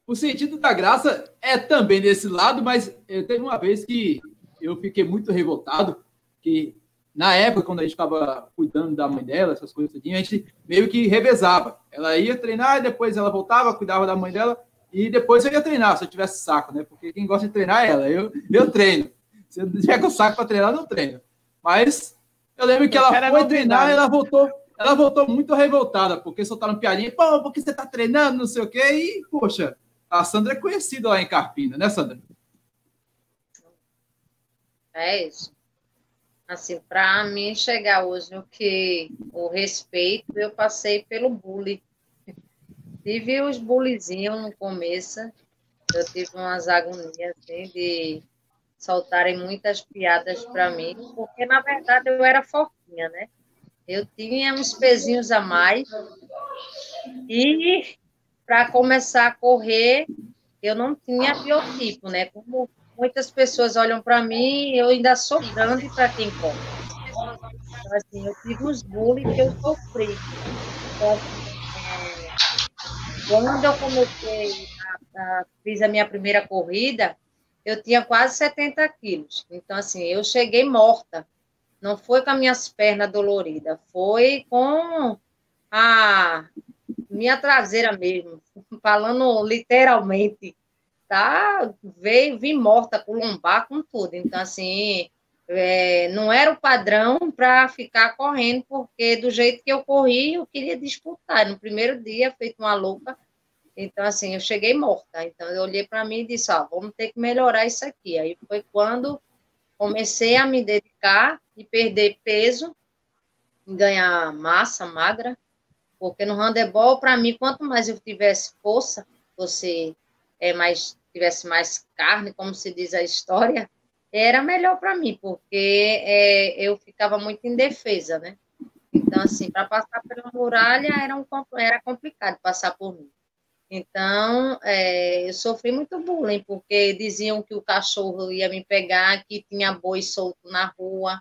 O sentido da graça é também desse lado, mas teve uma vez que eu fiquei muito revoltado, que na época, quando a gente estava cuidando da mãe dela, essas coisas, a gente meio que revezava. Ela ia treinar, depois ela voltava, cuidava da mãe dela, e depois eu ia treinar, se eu tivesse saco, né? Porque quem gosta de treinar é ela. Eu, eu treino. Se eu tiver com saco para treinar, não treino. Mas eu lembro que ela foi treinar e ela voltou, ela voltou muito revoltada, porque soltaram piadinha, pô, porque você tá treinando, não sei o quê, e, poxa, a Sandra é conhecida lá em Carpina, né, Sandra? É isso assim, para mim chegar hoje no que o respeito, eu passei pelo bullying. Tive os bullyzinhos no começo, eu tive umas agonias assim, de soltarem muitas piadas para mim, porque na verdade eu era fortinha, né? Eu tinha uns pezinhos a mais e para começar a correr eu não tinha biotipo, né? Como muitas pessoas olham para mim eu ainda sou grande para quem come. Então, assim, eu tive os bullying que eu sofri. Então, é, quando eu comecei, a, a, fiz a minha primeira corrida, eu tinha quase 70 quilos. Então, assim, eu cheguei morta. Não foi com as minhas pernas doloridas, foi com a minha traseira mesmo, falando literalmente tá, veio, vim morta com lombar, com tudo. Então, assim, é, não era o padrão para ficar correndo, porque do jeito que eu corri, eu queria disputar. No primeiro dia, feito uma louca. Então, assim, eu cheguei morta. Então, eu olhei para mim e disse: Ó, vamos ter que melhorar isso aqui. Aí foi quando comecei a me dedicar e perder peso, ganhar massa magra, porque no handebol, para mim, quanto mais eu tivesse força, você é mais tivesse mais carne, como se diz a história, era melhor para mim, porque é, eu ficava muito indefesa, né? Então, assim, para passar pela muralha era, um, era complicado passar por mim. Então, é, eu sofri muito bullying, porque diziam que o cachorro ia me pegar, que tinha boi solto na rua,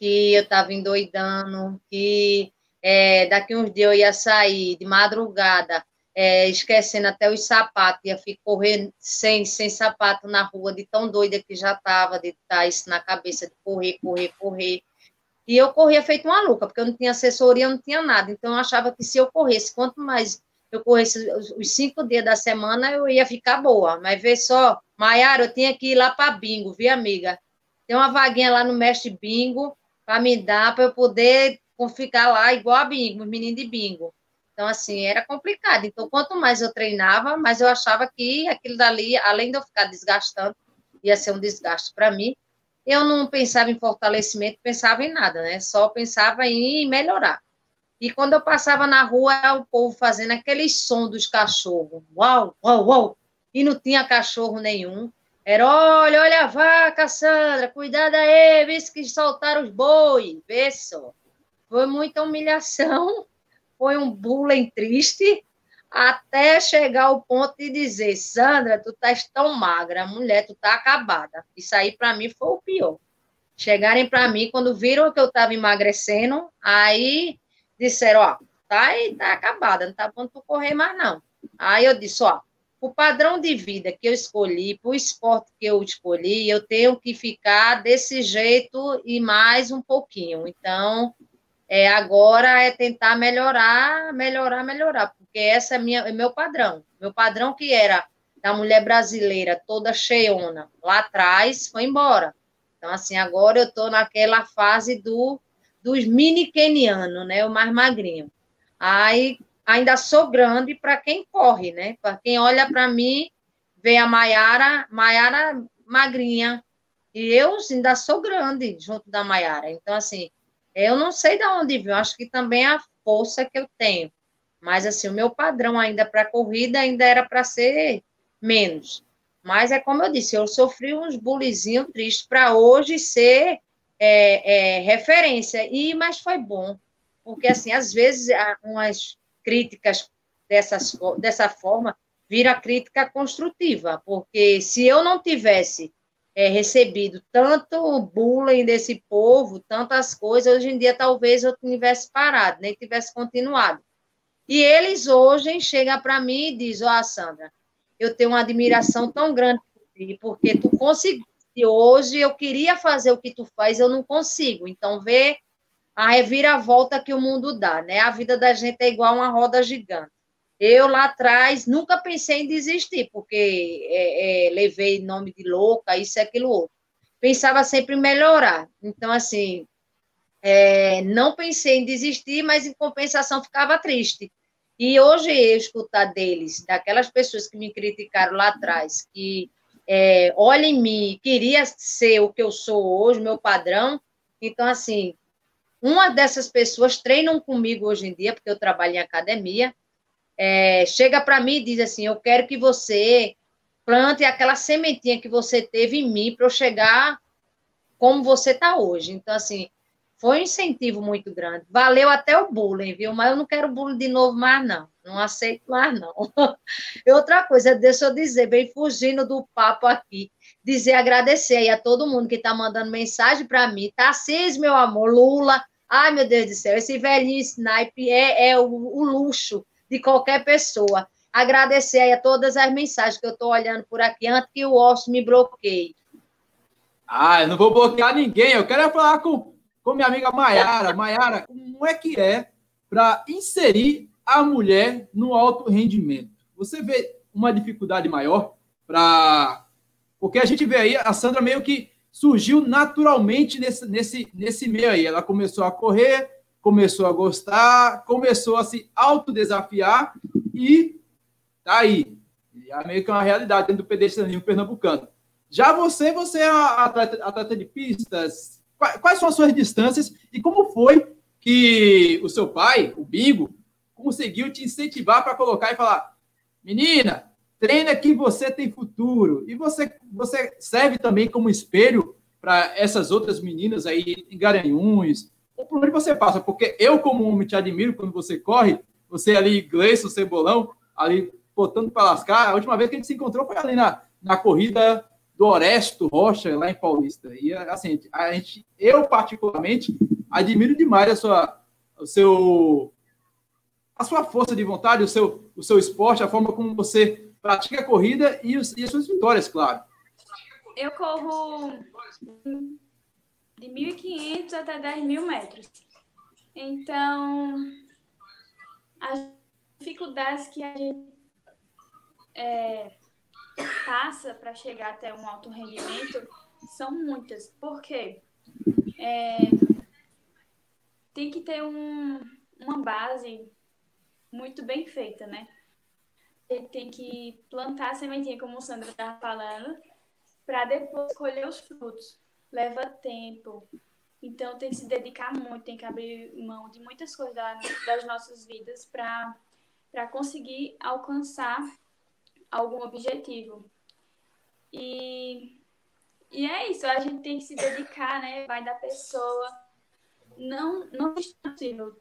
que eu estava endoidando, que é, daqui uns dias eu ia sair de madrugada é, esquecendo até os sapatos, ia ficar correndo sem, sem sapato na rua, de tão doida que já estava, de estar isso na cabeça, de correr, correr, correr. E eu corria feito uma louca, porque eu não tinha assessoria, não tinha nada. Então, eu achava que se eu corresse, quanto mais eu corresse os cinco dias da semana, eu ia ficar boa. Mas vê só, Maiara, eu tinha que ir lá para bingo, viu, amiga? Tem uma vaguinha lá no mestre bingo para me dar, para eu poder ficar lá igual a bingo, os meninos de bingo. Então, assim, era complicado. Então, quanto mais eu treinava, mais eu achava que aquilo dali, além de eu ficar desgastando, ia ser um desgaste para mim. Eu não pensava em fortalecimento, pensava em nada, né? Só pensava em melhorar. E quando eu passava na rua, o povo fazendo aquele som dos cachorros. Uau, uau, uau! E não tinha cachorro nenhum. Era, olha, olha a vaca, Sandra, cuidado aí, vê se que soltaram os bois. Vê só. Foi muita humilhação foi um bullying triste, até chegar ao ponto de dizer, Sandra, tu estás tão magra, mulher, tu tá acabada. Isso aí para mim foi o pior. Chegarem para mim quando viram que eu estava emagrecendo, aí disseram, ó, tá aí, tá acabada, não tá bom tu correr mais não. Aí eu disse, ó, o padrão de vida que eu escolhi, o esporte que eu escolhi, eu tenho que ficar desse jeito e mais um pouquinho. Então, é, agora é tentar melhorar, melhorar, melhorar, porque essa é, minha, é meu padrão. Meu padrão que era da mulher brasileira toda cheiona lá atrás foi embora. Então, assim, agora eu estou naquela fase do, dos mini kenianos, né? O mais magrinho. Aí ainda sou grande para quem corre, né? Para quem olha para mim, vê a Maiara, Maiara magrinha. E eu ainda sou grande junto da Maiara. Então, assim, eu não sei de onde veio, acho que também é a força que eu tenho. Mas, assim, o meu padrão ainda para corrida ainda era para ser menos. Mas é como eu disse, eu sofri uns bulizinhos tristes para hoje ser é, é, referência. E, mas foi bom, porque, assim, às vezes, umas críticas dessas, dessa forma vira crítica construtiva, porque se eu não tivesse é, recebido tanto bullying desse povo, tantas coisas, hoje em dia talvez eu tivesse parado, nem tivesse continuado. E eles hoje chegam para mim e dizem, ó, oh, Sandra, eu tenho uma admiração tão grande por ti, porque tu conseguiu. Hoje eu queria fazer o que tu faz, eu não consigo. Então, vê a reviravolta que o mundo dá, né? A vida da gente é igual uma roda gigante. Eu lá atrás nunca pensei em desistir, porque é, é, levei nome de louca, isso aquilo outro. Pensava sempre em melhorar. Então, assim, é, não pensei em desistir, mas em compensação ficava triste. E hoje eu escutar deles, daquelas pessoas que me criticaram lá atrás, que é, olha em mim, queria ser o que eu sou hoje, meu padrão. Então, assim, uma dessas pessoas treinam comigo hoje em dia, porque eu trabalho em academia, é, chega para mim e diz assim: Eu quero que você plante aquela sementinha que você teve em mim para eu chegar como você está hoje. Então, assim, foi um incentivo muito grande. Valeu até o bullying, viu? Mas eu não quero bullying de novo mais, não. Não aceito mais, não. E outra coisa, deixa eu dizer, bem fugindo do papo aqui, dizer, agradecer aí a todo mundo que está mandando mensagem para mim. Tarcísio, meu amor, Lula. Ai, meu Deus do céu, esse velhinho snipe é, é o, o luxo de qualquer pessoa. Agradecer aí a todas as mensagens que eu estou olhando por aqui antes que o Osso me bloqueie. Ah, eu não vou bloquear ninguém. Eu quero falar com com minha amiga Maiara. Maiara, como é que é para inserir a mulher no alto rendimento? Você vê uma dificuldade maior para. Porque a gente vê aí, a Sandra meio que surgiu naturalmente nesse, nesse, nesse meio aí. Ela começou a correr, começou a gostar, começou a se autodesafiar e tá aí. É meio que uma realidade dentro do pedestrianismo pernambucano. Já você, você é atleta, atleta de pistas, Quais são as suas distâncias e como foi que o seu pai, o Bingo, conseguiu te incentivar para colocar e falar: menina, treina que você tem futuro. E você, você serve também como espelho para essas outras meninas aí em Garanhuns, ou por onde você passa, porque eu, como homem, te admiro quando você corre, você ali, Gleison, Cebolão, ali botando para lascar. A última vez que a gente se encontrou foi ali na, na corrida do Oresto Rocha, lá em Paulista. E, assim, a gente, eu, particularmente, admiro demais a sua, o seu, a sua força de vontade, o seu, o seu esporte, a forma como você pratica a corrida e, os, e as suas vitórias, claro. Eu corro de 1.500 até 10.000 metros. Então, as dificuldades que a gente é, passa para chegar até um alto rendimento são muitas. Por quê? É, tem que ter um, uma base muito bem feita, né? Ele tem que plantar a sementinha, como o Sandra estava falando, para depois colher os frutos. Leva tempo. Então tem que se dedicar muito, tem que abrir mão de muitas coisas das nossas vidas para conseguir alcançar algum objetivo. E, e é isso, a gente tem que se dedicar, né? Vai da pessoa. Não, não é.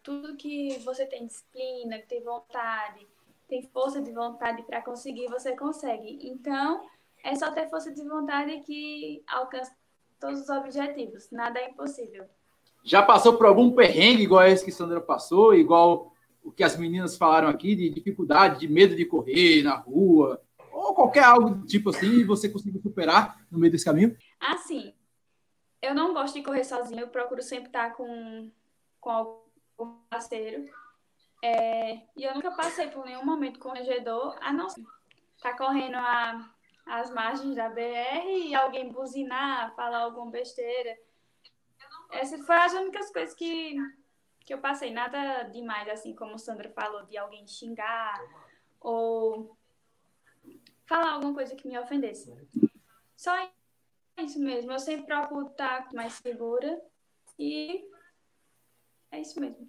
Tudo que você tem disciplina, que tem vontade, tem força de vontade para conseguir, você consegue. Então, é só ter força de vontade que alcança todos os objetivos. Nada é impossível. Já passou por algum perrengue igual esse que Sandra passou, igual o que as meninas falaram aqui, de dificuldade, de medo de correr na rua, ou qualquer algo do tipo assim, e você conseguiu superar no meio desse caminho? Assim, eu não gosto de correr sozinha, eu procuro sempre estar com, com algum parceiro. É, e eu nunca passei por nenhum momento corregedor, a não ser tá correndo a às margens da BR e alguém buzinar, falar alguma besteira. Essas foram as únicas coisas que, que eu passei. Nada demais, assim como o Sandra falou, de alguém xingar ou falar alguma coisa que me ofendesse. Só isso mesmo. Eu sempre procuro estar mais segura e é isso mesmo.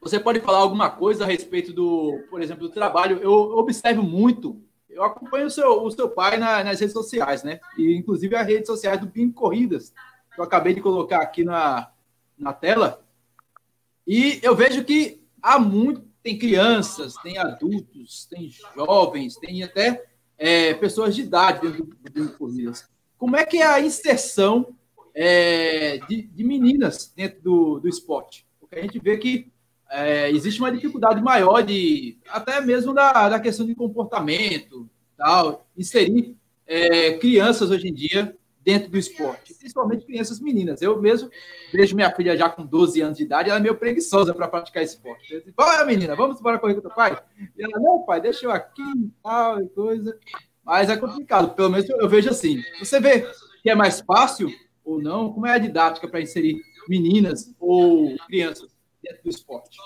Você pode falar alguma coisa a respeito do, por exemplo, do trabalho? Eu observo muito, eu acompanho o seu, o seu pai na, nas redes sociais, né? E inclusive as redes sociais do Pim Corridas, que eu acabei de colocar aqui na, na tela. E eu vejo que há muito, tem crianças, tem adultos, tem jovens, tem até é, pessoas de idade dentro do Pim Corridas. Como é que é a inserção é, de, de, meninas dentro do, do esporte? Porque a gente vê que é, existe uma dificuldade maior de até mesmo da, da questão de comportamento, tal, inserir é, crianças hoje em dia dentro do esporte, principalmente crianças meninas. Eu mesmo vejo minha filha já com 12 anos de idade, ela é meio preguiçosa para praticar esporte. Eu Bora, menina, vamos embora correr com teu pai? E ela, não, pai, deixa eu aqui e tal, e coisa. Mas é complicado, pelo menos eu vejo assim. Você vê que é mais fácil ou não? Como é a didática para inserir meninas ou crianças dentro do esporte?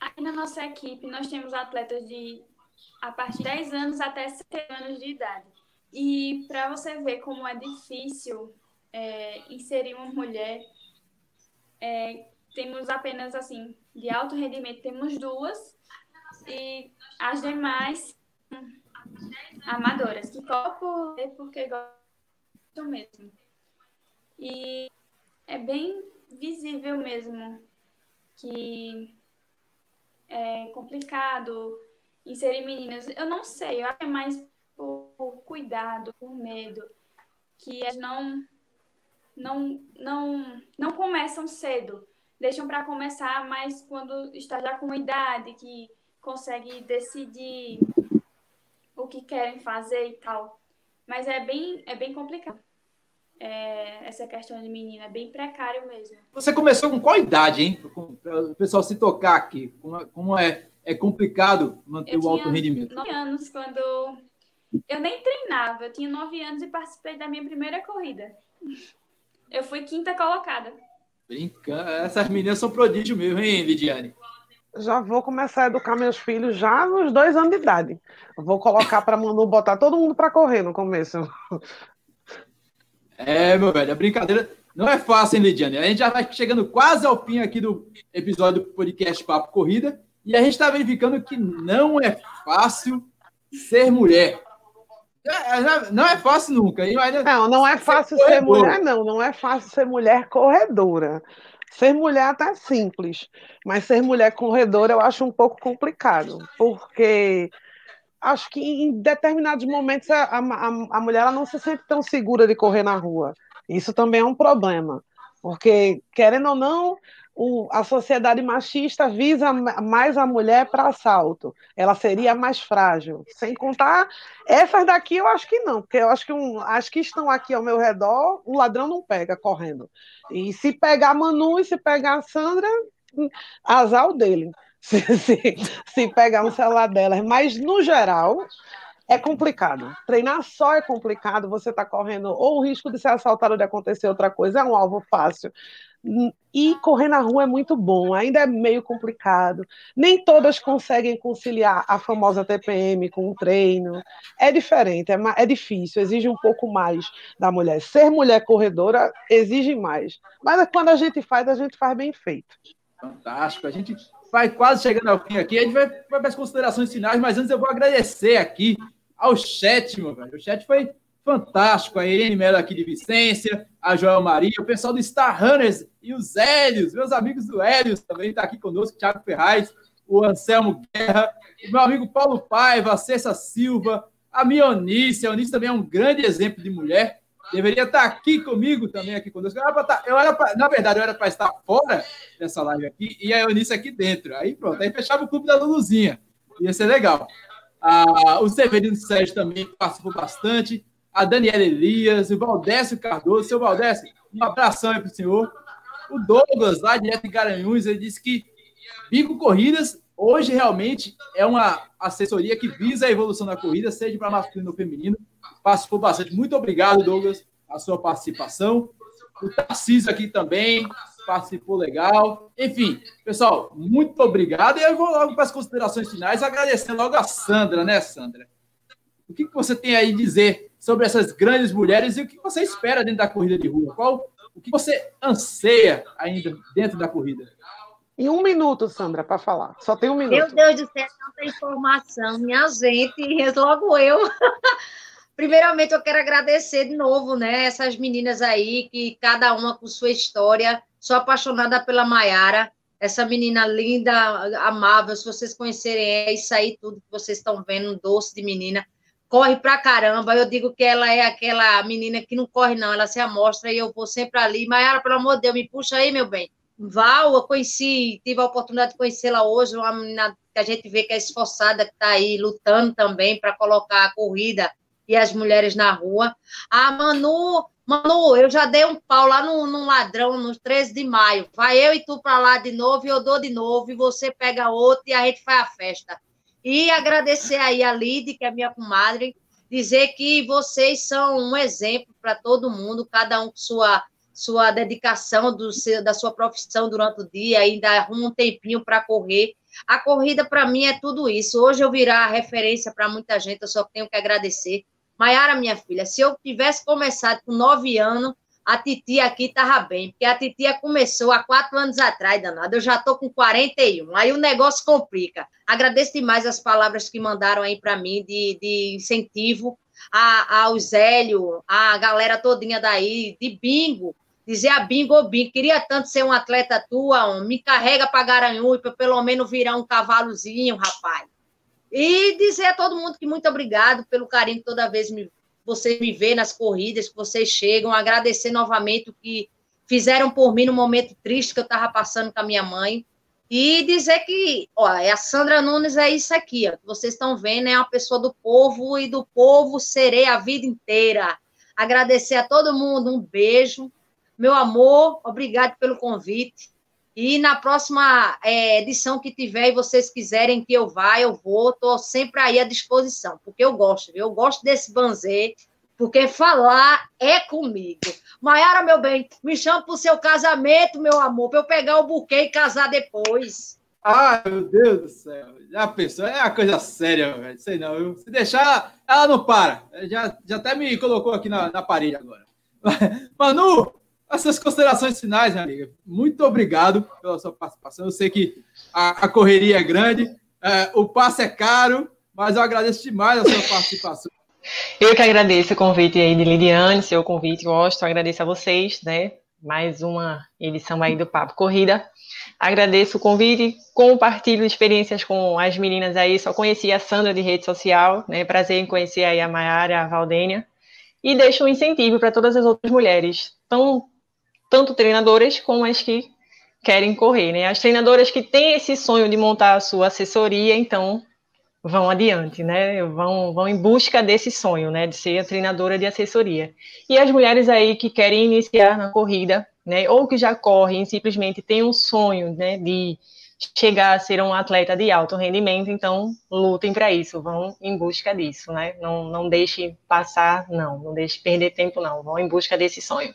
Aqui na nossa equipe, nós temos atletas de a partir de 10 anos até 7 anos de idade. E para você ver como é difícil é, inserir uma mulher, é, temos apenas assim, de alto rendimento, temos duas, e as demais amadoras, que topo porque gostam mesmo. E é bem visível mesmo que é complicado inserir meninas. Eu não sei, eu acho que é mais por cuidado, por medo, que elas não não não não começam cedo, deixam para começar mais quando está já com idade que consegue decidir o que querem fazer e tal. Mas é bem é bem complicado é, essa questão de menina, é bem precário mesmo. Você começou com qual idade, hein? Para o pessoal se tocar aqui, como, como é, é complicado manter eu o alto rendimento. nove anos quando eu nem treinava, eu tinha nove anos e participei da minha primeira corrida. Eu fui quinta colocada. Brincando, essas meninas são prodígio mesmo, hein, Lidiane? Já vou começar a educar meus filhos já nos dois anos de idade. Vou colocar para Manu botar todo mundo para correr no começo. É, meu velho, a brincadeira não é fácil, hein, Lidiane? A gente já vai chegando quase ao fim aqui do episódio do podcast Papo Corrida e a gente está verificando que não é fácil ser mulher. É, é, não é fácil nunca. Não, não é fácil ser, ser mulher, não. Não é fácil ser mulher corredora. Ser mulher é simples, mas ser mulher corredora eu acho um pouco complicado, porque acho que em determinados momentos a, a, a mulher ela não se sente tão segura de correr na rua. Isso também é um problema, porque, querendo ou não, o, a sociedade machista visa mais a mulher para assalto. Ela seria mais frágil. Sem contar, essas daqui eu acho que não, porque eu acho que um, as que estão aqui ao meu redor, o ladrão não pega correndo. E se pegar a Manu e se pegar a Sandra, azar o dele. Se, se, se pegar um celular delas. Mas, no geral, é complicado. Treinar só é complicado, você está correndo ou o risco de ser assaltado de acontecer outra coisa, é um alvo fácil. E correr na rua é muito bom, ainda é meio complicado. Nem todas conseguem conciliar a famosa TPM com o treino. É diferente, é, é difícil, exige um pouco mais da mulher. Ser mulher corredora exige mais. Mas quando a gente faz, a gente faz bem feito. Fantástico. A gente vai quase chegando ao fim aqui. A gente vai, vai para as considerações finais, mas antes eu vou agradecer aqui ao chat, meu velho. O chat foi fantástico. A Irene Mello aqui de Vicência, a Joel Maria, o pessoal do Star Runners e os Hélios, meus amigos do Hélios também está aqui conosco, Thiago Ferraz, o Anselmo Guerra, o meu amigo Paulo Paiva, a Cessa Silva, a Mionice. A Mionice também é um grande exemplo de mulher deveria estar aqui comigo também, aqui conosco. Eu era estar, eu era pra, na verdade, eu era para estar fora dessa live aqui e a Eunice aqui dentro. Aí pronto, aí fechava o clube da Luluzinha. Ia ser legal. Ah, o Severino Sérgio também participou bastante. A Daniela Elias, o Valdécio Cardoso. Seu Valdécio, um abração aí para o senhor. O Douglas, lá direto em Garanhuns, ele disse que Bico Corridas hoje realmente é uma assessoria que visa a evolução da corrida, seja para masculino ou feminino. Participou bastante. Muito obrigado, Douglas, a sua participação. O Tarcísio aqui também participou legal. Enfim, pessoal, muito obrigado. E eu vou logo para as considerações finais, agradecer logo a Sandra, né, Sandra? O que você tem aí a dizer sobre essas grandes mulheres e o que você espera dentro da corrida de rua? Qual o que você anseia ainda dentro da corrida? Em um minuto, Sandra, para falar. Só tem um minuto. Meu Deus do céu, tanta informação, minha gente, logo eu. Primeiramente, eu quero agradecer de novo, né, essas meninas aí, que cada uma com sua história. Sou apaixonada pela Maiara, essa menina linda, amável. Se vocês conhecerem, é isso aí tudo que vocês estão vendo, um doce de menina. Corre pra caramba. Eu digo que ela é aquela menina que não corre, não. Ela se amostra e eu vou sempre ali. Maiara, pelo amor de Deus, me puxa aí, meu bem. Val, eu conheci, tive a oportunidade de conhecê-la hoje, uma menina que a gente vê que é esforçada, que está aí lutando também para colocar a corrida e as mulheres na rua. Ah, Manu, Manu, eu já dei um pau lá no, no ladrão no 13 de maio. Vai eu e tu para lá de novo, e eu dou de novo, e você pega outro e a gente faz a festa. E agradecer aí a Lid, que é minha comadre, dizer que vocês são um exemplo para todo mundo, cada um com sua sua dedicação do seu, da sua profissão durante o dia, ainda arruma um tempinho para correr. A corrida, para mim, é tudo isso. Hoje eu virar referência para muita gente, eu só tenho que agradecer. Maiara, minha filha, se eu tivesse começado com nove anos, a titia aqui estava bem, porque a titia começou há quatro anos atrás, danada. Eu já estou com 41, aí o negócio complica. Agradeço demais as palavras que mandaram aí para mim de, de incentivo a, ao Zélio, a galera todinha daí, de bingo. Dizer a bingo, bingo, queria tanto ser um atleta tua, homem. me carrega para Garanhuns, para pelo menos virar um cavalozinho, rapaz. E dizer a todo mundo que muito obrigado pelo carinho que toda vez me, você me vê nas corridas, que vocês chegam. Agradecer novamente o que fizeram por mim no momento triste que eu estava passando com a minha mãe. E dizer que, ó, é a Sandra Nunes é isso aqui, ó, que vocês estão vendo, é uma pessoa do povo e do povo serei a vida inteira. Agradecer a todo mundo, um beijo. Meu amor, obrigado pelo convite. E na próxima é, edição que tiver e vocês quiserem que eu vá, eu vou. Estou sempre aí à disposição, porque eu gosto? Eu gosto desse banzê, porque falar é comigo. Maiara, meu bem, me chama para o seu casamento, meu amor, para eu pegar o buquê e casar depois. Ai, meu Deus do céu. Já pensou? É uma coisa séria, velho. Sei não. Eu, se deixar, ela não para. Já, já até me colocou aqui na, na parede agora. Manu, essas considerações finais, minha amiga. Muito obrigado pela sua participação. Eu sei que a, a correria é grande, é, o passe é caro, mas eu agradeço demais a sua participação. Eu que agradeço o convite aí de Liliane, seu convite, gosto, agradeço a vocês, né? Mais uma edição aí do Papo Corrida. Agradeço o convite, compartilho experiências com as meninas aí, só conheci a Sandra de rede social, né? Prazer em conhecer aí a Mayara, a Valdênia. E deixo um incentivo para todas as outras mulheres, tão tanto treinadoras como as que querem correr, né? As treinadoras que têm esse sonho de montar a sua assessoria, então vão adiante, né? Vão, vão em busca desse sonho, né? De ser a treinadora de assessoria. E as mulheres aí que querem iniciar na corrida, né? Ou que já correm, simplesmente têm um sonho, né? De chegar a ser um atleta de alto rendimento, então lutem para isso, vão em busca disso, né? Não, não deixe passar, não, não deixe perder tempo, não, vão em busca desse sonho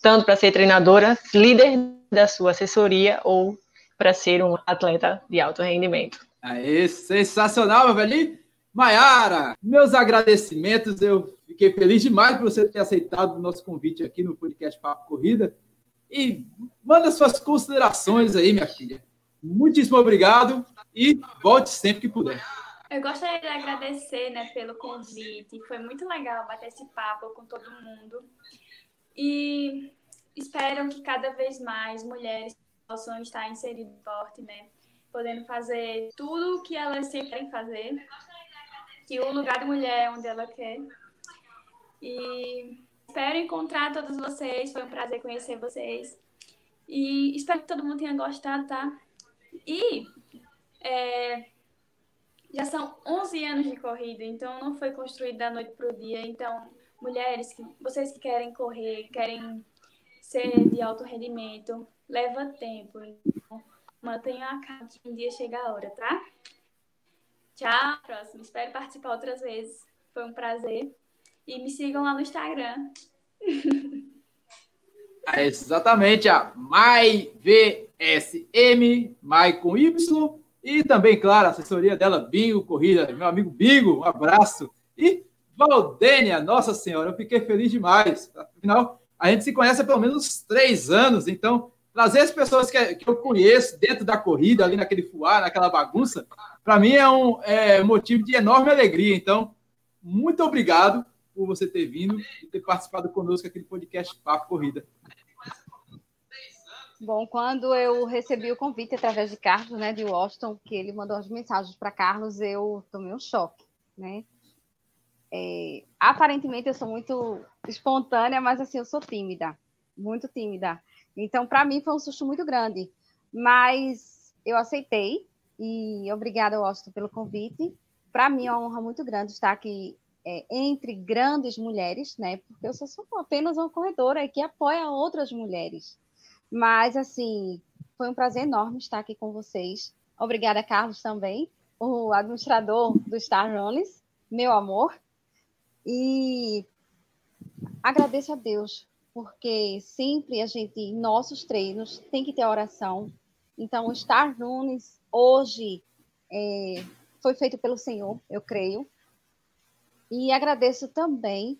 tanto para ser treinadora, líder da sua assessoria ou para ser um atleta de alto rendimento. Aê, sensacional, meu velhinho. Maiara, meus agradecimentos. Eu fiquei feliz demais por você ter aceitado o nosso convite aqui no podcast Papo Corrida. E manda suas considerações aí, minha filha. Muitíssimo obrigado e volte sempre que puder. Eu gostaria de agradecer né, pelo convite. Foi muito legal bater esse papo com todo mundo. E espero que cada vez mais mulheres possam estar inseridas no esporte, né? Podendo fazer tudo o que elas sempre querem fazer. Que o lugar de mulher é onde ela quer. E espero encontrar todos vocês. Foi um prazer conhecer vocês. E espero que todo mundo tenha gostado, tá? E é, já são 11 anos de corrida, então não foi construído da noite para o dia. Então, mulheres, que, vocês que querem correr, querem ser de alto rendimento, leva tempo. Então, mantenham a calma que um dia chega a hora, tá? Tchau, próximo. Espero participar outras vezes. Foi um prazer. E me sigam lá no Instagram. É exatamente, a MyVSM, Mai com Y, e também, claro, a assessoria dela, Bingo Corrida, meu amigo Bingo, um abraço. E Valdênia, nossa senhora, eu fiquei feliz demais. Afinal, a gente se conhece há pelo menos três anos, então trazer as pessoas que, que eu conheço dentro da corrida, ali naquele fuar, naquela bagunça, para mim é um é, motivo de enorme alegria. Então, muito obrigado por você ter vindo e ter participado conosco aqui do podcast Papo Corrida. Bom, quando eu recebi o convite através de Carlos, né, de Washington, que ele mandou as mensagens para Carlos, eu tomei um choque, né? É, aparentemente eu sou muito espontânea, mas assim eu sou tímida, muito tímida. Então para mim foi um susto muito grande, mas eu aceitei e obrigada Washington pelo convite. Para mim é uma honra muito grande estar aqui é, entre grandes mulheres, né? Porque eu sou apenas uma corredora que apoia outras mulheres. Mas, assim, foi um prazer enorme estar aqui com vocês. Obrigada, Carlos, também, o administrador do Star Runners, meu amor. E agradeço a Deus, porque sempre a gente, em nossos treinos, tem que ter oração. Então, o Star Runners, hoje, é, foi feito pelo Senhor, eu creio. E agradeço também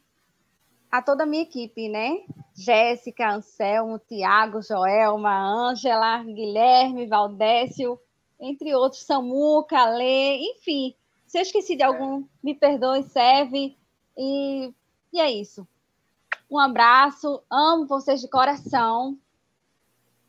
a toda a minha equipe, né? Jéssica, Anselmo, Tiago, Joelma, Ângela, Guilherme, Valdécio, entre outros, Samuca, Lê, enfim. Se eu esqueci de algum, me perdoe, serve. E, e é isso. Um abraço, amo vocês de coração.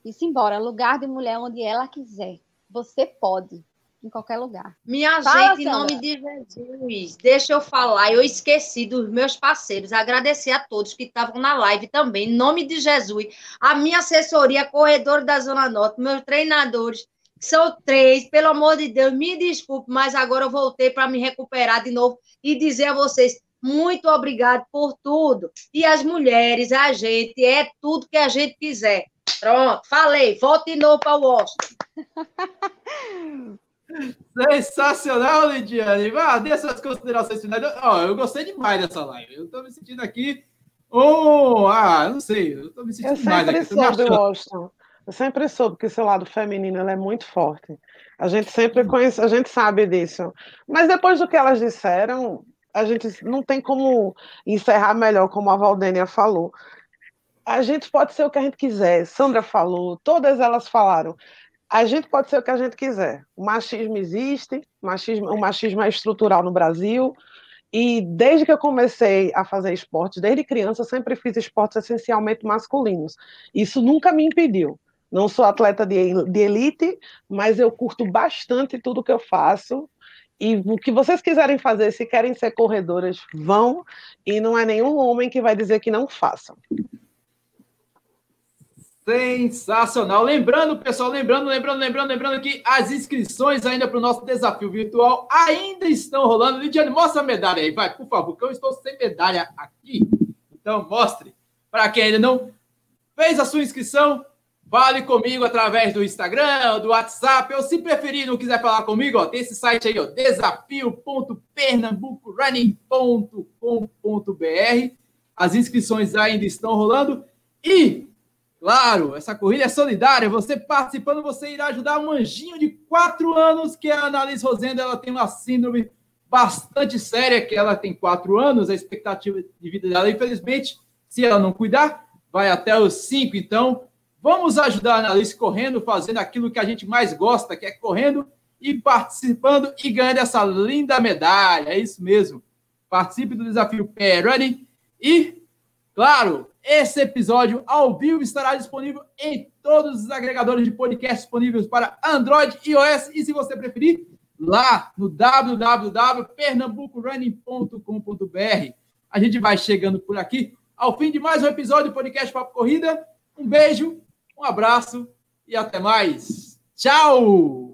E simbora, lugar de mulher onde ela quiser. Você pode em qualquer lugar. Minha Fala, gente, em nome de Jesus, deixa eu falar, eu esqueci dos meus parceiros, agradecer a todos que estavam na live também, em nome de Jesus, a minha assessoria, corredor da Zona Norte, meus treinadores, são três, pelo amor de Deus, me desculpe, mas agora eu voltei para me recuperar de novo e dizer a vocês, muito obrigado por tudo. E as mulheres, a gente, é tudo que a gente quiser. Pronto, falei, volte de novo para o Washington. Sensacional, Lidiane. Ah, dê suas considerações finais. Oh, eu gostei demais dessa live. Eu estou me sentindo aqui. Oh, ah, não sei. Eu estou me sentindo eu demais sempre aqui. Soube, Washington. Eu sempre soube que esse lado feminino é muito forte. A gente sempre conhece, a gente sabe disso. Mas depois do que elas disseram, a gente não tem como encerrar melhor, como a Valdênia falou. A gente pode ser o que a gente quiser. Sandra falou, todas elas falaram a gente pode ser o que a gente quiser. O machismo existe, machismo, o machismo é estrutural no Brasil. E desde que eu comecei a fazer esportes, desde criança, eu sempre fiz esportes essencialmente masculinos. Isso nunca me impediu. Não sou atleta de, de elite, mas eu curto bastante tudo que eu faço. E o que vocês quiserem fazer, se querem ser corredoras, vão. E não é nenhum homem que vai dizer que não façam. Sensacional. Lembrando, pessoal, lembrando, lembrando, lembrando, lembrando que as inscrições ainda para o nosso desafio virtual ainda estão rolando. Lidiane, mostra a medalha aí, vai, por favor, que eu estou sem medalha aqui. Então, mostre. Para quem ainda não fez a sua inscrição, fale comigo através do Instagram, do WhatsApp, ou se preferir, não quiser falar comigo, ó, tem esse site aí, ó, desafio.pernambucorunning.com.br. As inscrições ainda estão rolando. E Claro, essa corrida é solidária. Você participando, você irá ajudar um anjinho de quatro anos, que é a Annalise Rosenda. Ela tem uma síndrome bastante séria, que ela tem quatro anos. A expectativa de vida dela, infelizmente, se ela não cuidar, vai até os cinco. Então, vamos ajudar a Annalise correndo, fazendo aquilo que a gente mais gosta, que é correndo e participando e ganhando essa linda medalha. É isso mesmo. Participe do desafio Pé Running e, claro, esse episódio ao vivo estará disponível em todos os agregadores de podcast disponíveis para Android e iOS. E se você preferir, lá no www.pernambucorunning.com.br. A gente vai chegando por aqui ao fim de mais um episódio do podcast Papo Corrida. Um beijo, um abraço e até mais. Tchau!